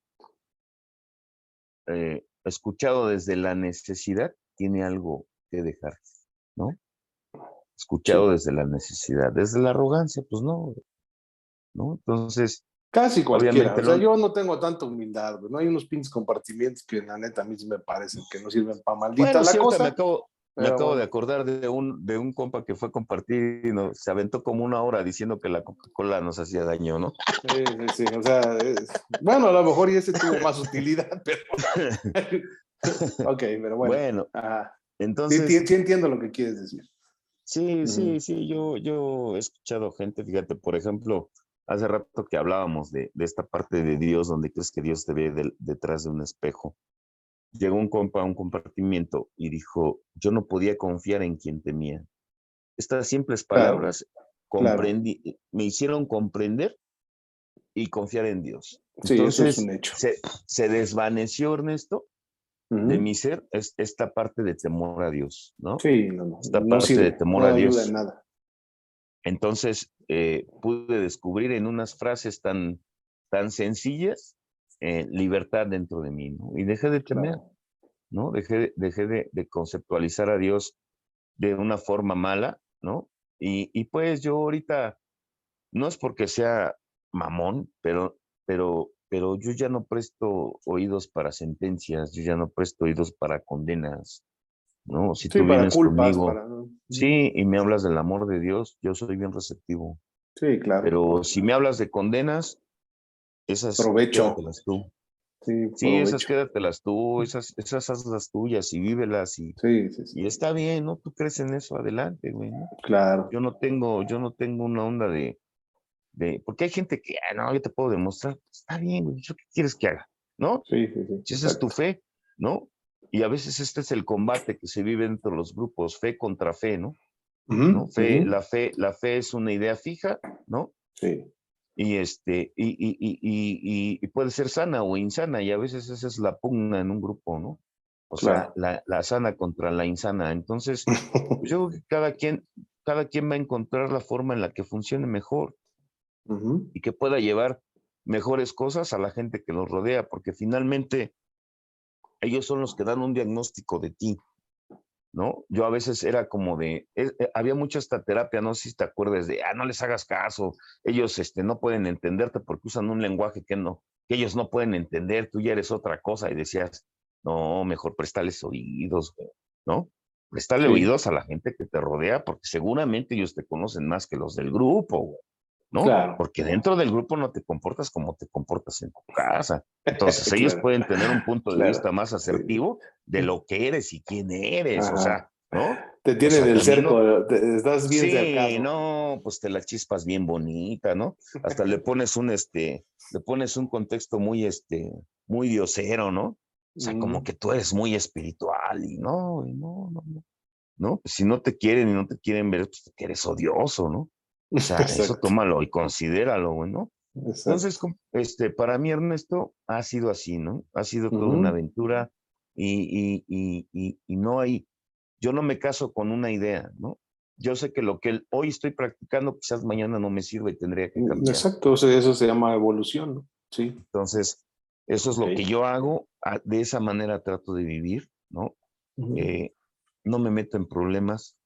eh, escuchado desde la necesidad, tiene algo que dejar, ¿no? Escuchado desde la necesidad, desde la arrogancia, pues no, ¿no? Entonces... Casi cualquiera, o sea, yo no tengo tanta humildad, no hay unos pinches compartimientos que la neta a mí me parecen que no sirven para maldita la cosa. Me acabo, me acabo de acordar de un, de un compa que fue compartir y no, se aventó como una hora diciendo que la Coca-Cola nos hacía daño, ¿no? Sí, sí, o sea, bueno, a lo mejor y ese tuvo más utilidad, pero... ok, pero bueno. Bueno, entonces... Sí, entiendo lo que quieres decir. Sí, sí, sí, yo, yo he escuchado gente, fíjate, por ejemplo, hace rato que hablábamos de, de esta parte de Dios, donde crees que Dios te ve detrás de un espejo llegó un compa a un compartimiento y dijo, yo no podía confiar en quien temía. Estas simples palabras comprendí, me hicieron comprender y confiar en Dios. Sí, Entonces, eso es un hecho. Se, desvaneció, Ernesto, de mi ser, es, esta parte de temor a Dios, ¿no? Sí, no, no. Esta parte de temor a Dios. nada. Entonces, eh, pude descubrir en unas frases tan, tan sencillas eh, libertad dentro de mí, ¿no? Y dejé de temer, ¿no? Dejé, dejé de, conceptualizar a Dios de una forma mala, ¿no? Y, y, pues yo ahorita, no es porque sea mamón, pero, pero, pero yo ya no presto oídos para sentencias, yo ya no presto oídos para condenas, ¿no? Si tú vienes conmigo, sí, y me hablas del amor de Dios, yo soy bien receptivo. Sí, claro. Pero si me hablas de condenas, esas provecho. tú. Sí, esas quédatelas tú, esas, esas hazlas tuyas y vívelas y, sí, sí, y está bien, ¿no? Tú crees en eso, adelante, güey, ¿no? Claro. Yo no tengo, yo no tengo una onda de, de, porque hay gente que, ah, no, yo te puedo demostrar, está bien, güey, ¿qué quieres que haga? ¿No? Sí, sí, sí. Si esa es tu fe, ¿no? Y a veces este es el combate que se vive entre los grupos, fe contra fe, ¿no? ¿No? Fe, la fe, la fe es una idea fija, ¿no? Sí y este y, y, y, y, puede ser sana o insana y a veces esa es la pugna en un grupo, ¿no? O sea, la, la, sana contra la insana. Entonces, pues, yo creo que cada quien, cada quien va a encontrar la forma en la que funcione mejor y que pueda llevar mejores cosas a la gente que los rodea, porque finalmente ellos son los que dan un diagnóstico de ti. ¿no? Yo a veces era como de, eh, eh, había mucha esta terapia, no sé si te acuerdas de, ah, no les hagas caso, ellos este, no pueden entenderte porque usan un lenguaje que no, que ellos no pueden entender, tú ya eres otra cosa y decías, no, mejor prestales oídos, ¿no? Prestale oídos a la gente que te rodea porque seguramente ellos te conocen más que los del grupo, ¿no? Porque dentro del grupo no te comportas como te comportas en tu casa. Entonces ellos pueden tener un punto de vista más asertivo de lo que eres y quién eres. O sea, ¿no? Te tienen el cerco, estás bien sí, no, pues te la chispas bien bonita, ¿no? Hasta le pones un, este, le pones un contexto muy, este, muy diosero, ¿no? O sea, como que tú eres muy espiritual y no, no, no, no. ¿No? Pues si no te quieren y no te quieren ver, pues que eres odioso, ¿no? O sea, eso tómalo y considéralo, ¿no? Entonces, este, para mí, Ernesto, ha sido así, ¿no? Ha sido toda una aventura y, y, y, y, no hay, yo no me caso con una idea, ¿no? Yo sé que lo que hoy estoy practicando quizás mañana no me sirva y tendría que cambiar. Exacto, o sea, eso se llama evolución, ¿no? Sí. Entonces, eso es lo que yo hago, de esa manera trato de vivir, ¿no? Eh, no me meto en problemas,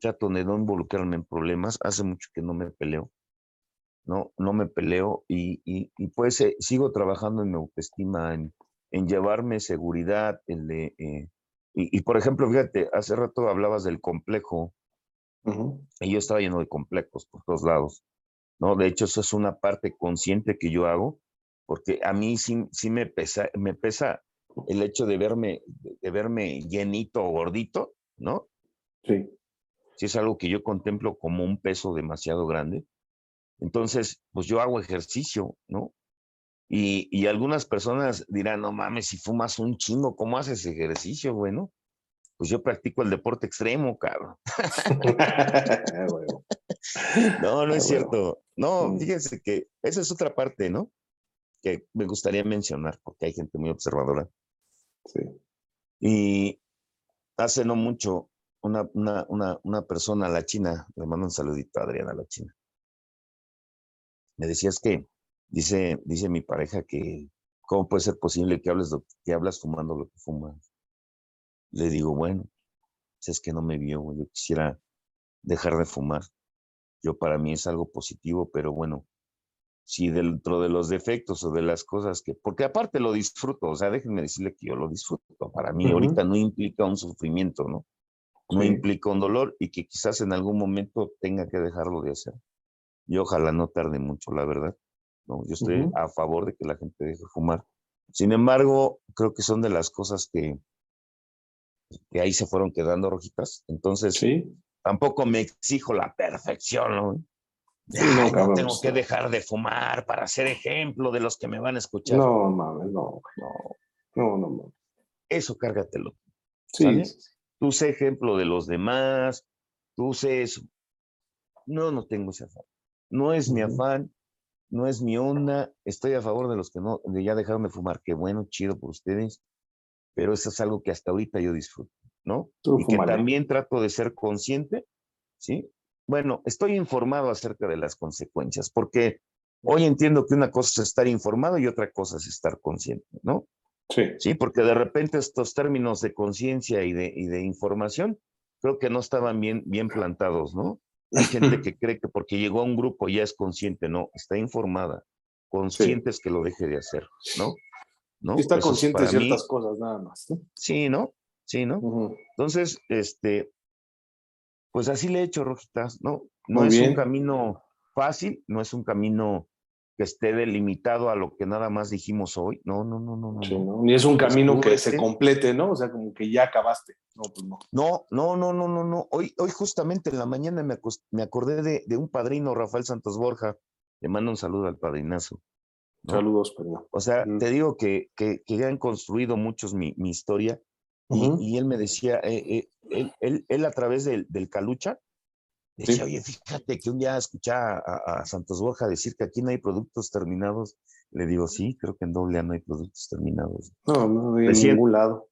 trato de no involucrarme en problemas, hace mucho que no me peleo, no, no me peleo y, y, pues eh, sigo trabajando en mi autoestima, en, en llevarme seguridad, de, eh, y, por ejemplo, fíjate, hace rato hablabas del complejo, y yo estaba lleno de complejos por todos lados, ¿no? De hecho, eso es una parte consciente que yo hago, porque a mí sí, sí me, pesa, me pesa el hecho de verme, de verme llenito o gordito, ¿no? Sí. Sí es algo que yo contemplo como un peso demasiado grande. Entonces, pues yo hago ejercicio, ¿no? Y, y, algunas personas dirán, no mames, si fumas un chingo, ¿cómo haces ejercicio, bueno? Pues yo practico el deporte extremo, cabrón. no, no es cierto. No, mm. fíjense que esa es otra parte, ¿no? Que me gustaría mencionar, porque hay gente muy observadora. Sí. Y hace no mucho, una, una, una, una persona, la china, le mando un saludito a Adriana, la china. Me decías que Dice, dice mi pareja que, ¿cómo puede ser posible que hables, que hablas fumando lo que fumas? Le digo, bueno, pues es que no me vio, yo quisiera dejar de fumar. Yo para mí es algo positivo, pero bueno, si dentro de los defectos o de las cosas que, porque aparte lo disfruto, o sea, déjenme decirle que yo lo disfruto. Para mí ahorita no implica un sufrimiento, ¿no? No implica un dolor y que quizás en algún momento tenga que dejarlo de hacer. Y ojalá no tarde mucho, la verdad. Yo estoy a favor de que la gente deje fumar. Sin embargo, creo que son de las cosas que, que ahí se fueron quedando rojitas. Entonces, ¿Sí? tampoco me exijo la perfección, ¿no? no, tengo que dejar de fumar para ser ejemplo de los que me van a escuchar. No, mames, no, no, no, no, no. Eso cárgatelo. Sí. Tú sé ejemplo de los demás, tú sé eso. No, no tengo ese afán. No es mi afán, no es mi onda, estoy a favor de los que no, de ya dejaron de fumar, qué bueno, chido por ustedes, pero eso es algo que hasta ahorita yo disfruto, ¿no? y que también trato de ser consciente, ¿sí? Bueno, estoy informado acerca de las consecuencias, porque hoy entiendo que una cosa es estar informado y otra cosa es estar consciente, ¿no? Sí. Sí, porque de repente estos términos de conciencia y de, y de información creo que no estaban bien, bien plantados, ¿no? Hay gente que cree que porque llegó a un grupo ya es consciente, no, está informada, consciente es que lo deje de hacer, ¿no? ¿No? está consciente de ciertas cosas, nada más. Sí, ¿no? Sí, ¿no? Entonces, este, pues así le he hecho, Rojitas, ¿no? No es un camino fácil, no es un camino que esté delimitado a lo que nada más dijimos hoy. No, no, no, no. no, Ni es un camino que se complete, ¿no? O sea, como que ya acabaste. No, pues no. No, no, no, no, no, no. Hoy, hoy justamente en la mañana me, me acordé de, de, un padrino, Rafael Santos Borja. Le mando un saludo al padrinazo. Saludos, perdón. O sea, te digo que, que, que, han construido muchos mi, mi historia. y, y, él me decía, eh, eh, él, él, él, a través del, del Calucha, Decía, oye, fíjate que un día escuché a, Santos Borja decir que aquí no hay productos terminados. Le digo, sí, creo que en doble no hay productos terminados. No, no hay en ningún lado.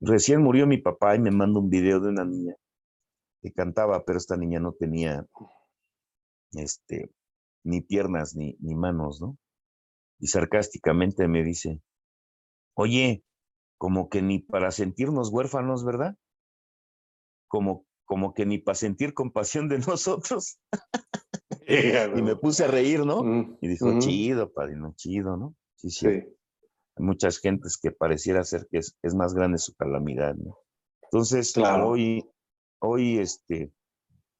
Recién murió mi papá y me manda un video de una niña que cantaba, pero esta niña no tenía este, ni piernas ni, ni manos, ¿no? Y sarcásticamente me dice, oye, como que ni para sentirnos huérfanos, ¿verdad? Como como que ni para sentir compasión de nosotros. y me puse a reír, ¿no? Mm, y dijo, chido, padrino, chido, ¿no? Sí, sí. Hay muchas gentes que pareciera ser que es, es más grande su calamidad, ¿no? Entonces, hoy, hoy, este,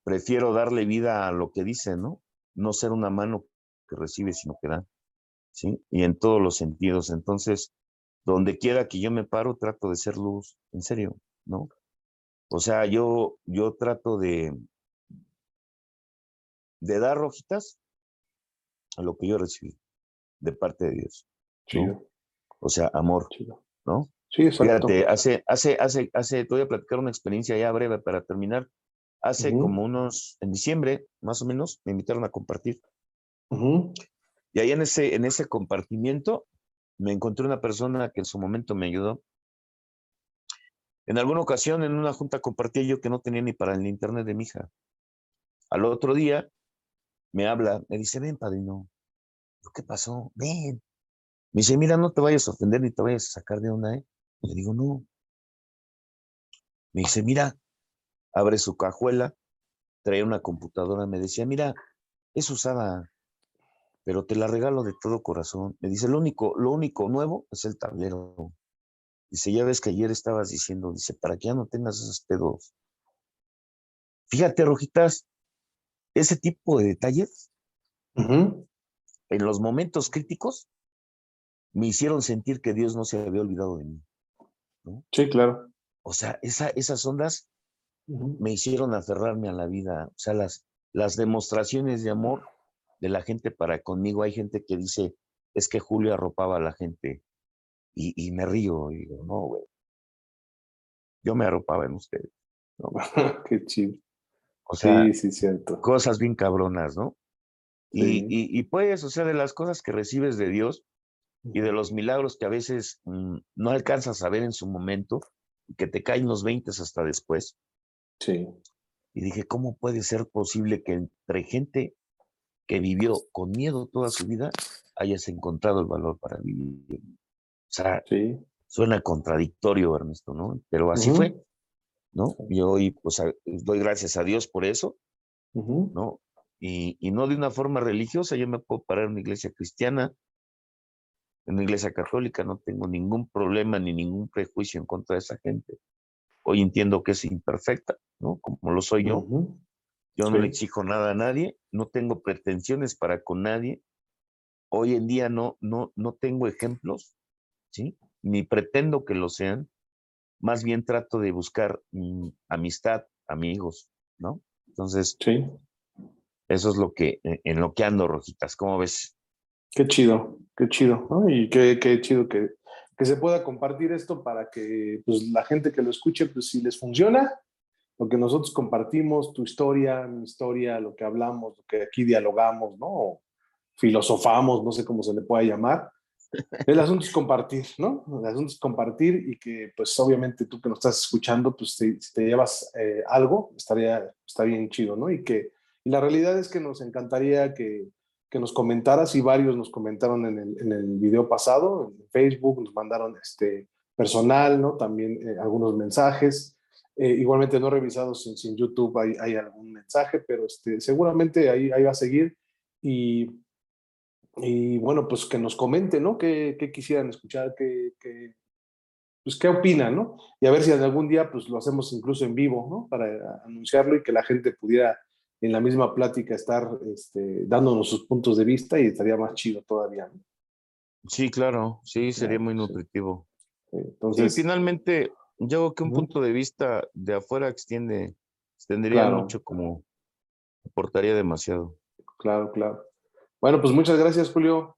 prefiero darle vida a lo que dice, ¿no? No ser una mano que recibe, sino que da, ¿sí? Y en todos los sentidos. Entonces, donde quiera que yo me paro, trato de ser luz, en serio, ¿no? O sea, yo, yo trato de, de dar rojitas a lo que yo recibí de parte de Dios. O sea, amor, ¿no? Sí, exacto. Fíjate, hace, hace, hace, hace, te voy a platicar una experiencia ya breve para terminar. Hace como unos, en diciembre, más o menos, me invitaron a compartir. Y ahí en ese, en ese compartimiento me encontré una persona que en su momento me ayudó. En alguna ocasión, en una junta, compartí yo que no tenía ni para el internet de mi hija. Al otro día, me habla, me dice, ven, padrino. ¿Qué pasó? Ven. Me dice, mira, no te vayas a ofender ni te vayas a sacar de una, ¿eh? Le digo, no. Me dice, mira, abre su cajuela, trae una computadora, me decía, mira, es usada, pero te la regalo de todo corazón. Me dice, lo único, lo único nuevo es el tablero. Dice, ya ves que ayer estabas diciendo, dice, para que ya no tengas esos pedos. Fíjate, Rojitas, ese tipo de detalles, en los momentos críticos, me hicieron sentir que Dios no se había olvidado de mí. Sí, claro. O sea, esa, esas ondas me hicieron aferrarme a la vida. O sea, las, las demostraciones de amor de la gente para conmigo. Hay gente que dice, es que Julio arropaba a la gente. Y, me río y digo, no, güey. Yo me arropaba en ustedes. Qué chido. O sea, sí, sí, cierto. cosas bien cabronas, ¿no? Y, y, y, pues, o sea, de las cosas que recibes de Dios, y de los milagros que a veces mm, no alcanzas a ver en su momento, que te caen los 20 hasta después. Sí. Y dije, ¿cómo puede ser posible que entre gente que vivió con miedo toda su vida hayas encontrado el valor para vivir? O sea, suena contradictorio, Ernesto, ¿no? Pero así fue, ¿no? Y hoy, pues, doy gracias a Dios por eso, ¿no? Y, y, no de una forma religiosa, yo me puedo parar en una iglesia cristiana, en la iglesia católica, no tengo ningún problema ni ningún prejuicio en contra de esa gente. Hoy entiendo que es imperfecta, ¿no? Como lo soy yo. Yo no le exijo nada a nadie, no tengo pretensiones para con nadie. Hoy en día no, no, no tengo ejemplos, ¿sí? Ni pretendo que lo sean. Más bien trato de buscar mm, amistad, amigos, ¿no? Entonces, sí. eso es lo que, en lo que ando, Rojitas. ¿Cómo ves? Qué chido, qué chido, ¿no? Y qué, qué chido que, que, se pueda compartir esto para que pues, la gente que lo escuche, pues si les funciona, lo que nosotros compartimos, tu historia, mi historia, lo que hablamos, lo que aquí dialogamos, ¿no? filosofamos, no sé cómo se le pueda llamar. El asunto es compartir, ¿no? El asunto es compartir y que, pues, obviamente tú que nos estás escuchando, pues, si te llevas eh, algo, estaría, está bien chido, ¿no? Y que, y la realidad es que nos encantaría que, que nos comentaras y varios nos comentaron en el, en el video pasado, en Facebook, nos mandaron este personal, ¿no? También eh, algunos mensajes. Eh, igualmente no he revisado si, en YouTube hay, hay, algún mensaje, pero este, seguramente ahí, ahí va a seguir. Y, y bueno, pues que nos comenten, ¿no? ¿Qué, qué quisieran escuchar? ¿Qué, qué, pues, ¿Qué opinan, no? Y a ver si algún día pues lo hacemos incluso en vivo, ¿no? Para anunciarlo y que la gente pudiera en la misma plática estar este, dándonos sus puntos de vista y estaría más chido todavía. Sí, claro, sí, sería muy nutritivo. Entonces, finalmente, yo creo que un punto de vista de afuera extiende, extendería mucho como aportaría demasiado. Claro, claro. Bueno, pues muchas gracias, Julio.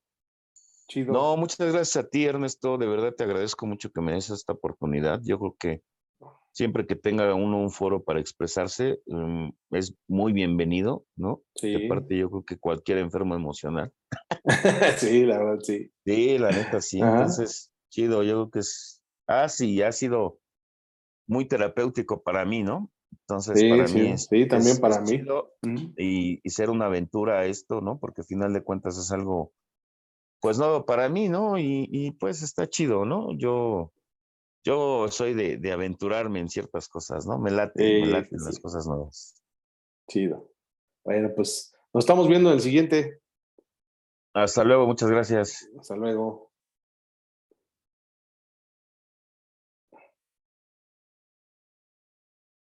Chido. No, muchas gracias a ti, Ernesto. De verdad te agradezco mucho que me des esta oportunidad. Yo creo que siempre que tenga uno un foro para expresarse, mm, es muy bienvenido, ¿no? Sí. De parte, yo creo que cualquier enfermo emocional. sí, la verdad, sí. Sí, la neta, sí. Entonces, chido, yo creo que es. Ah, sí, ha sido muy terapéutico para mí, ¿no? Entonces, para mí es. Sí, también para mí. y, y, ser una aventura esto, ¿no? Porque al final de cuentas es algo, pues nuevo para mí, ¿no? Y, y pues está chido, ¿no? Yo yo soy de, de, aventurarme en ciertas cosas, ¿no? Me late, me laten las cosas nuevas. Chido. Bueno, pues nos estamos viendo en el siguiente. Hasta luego, muchas gracias. Hasta luego.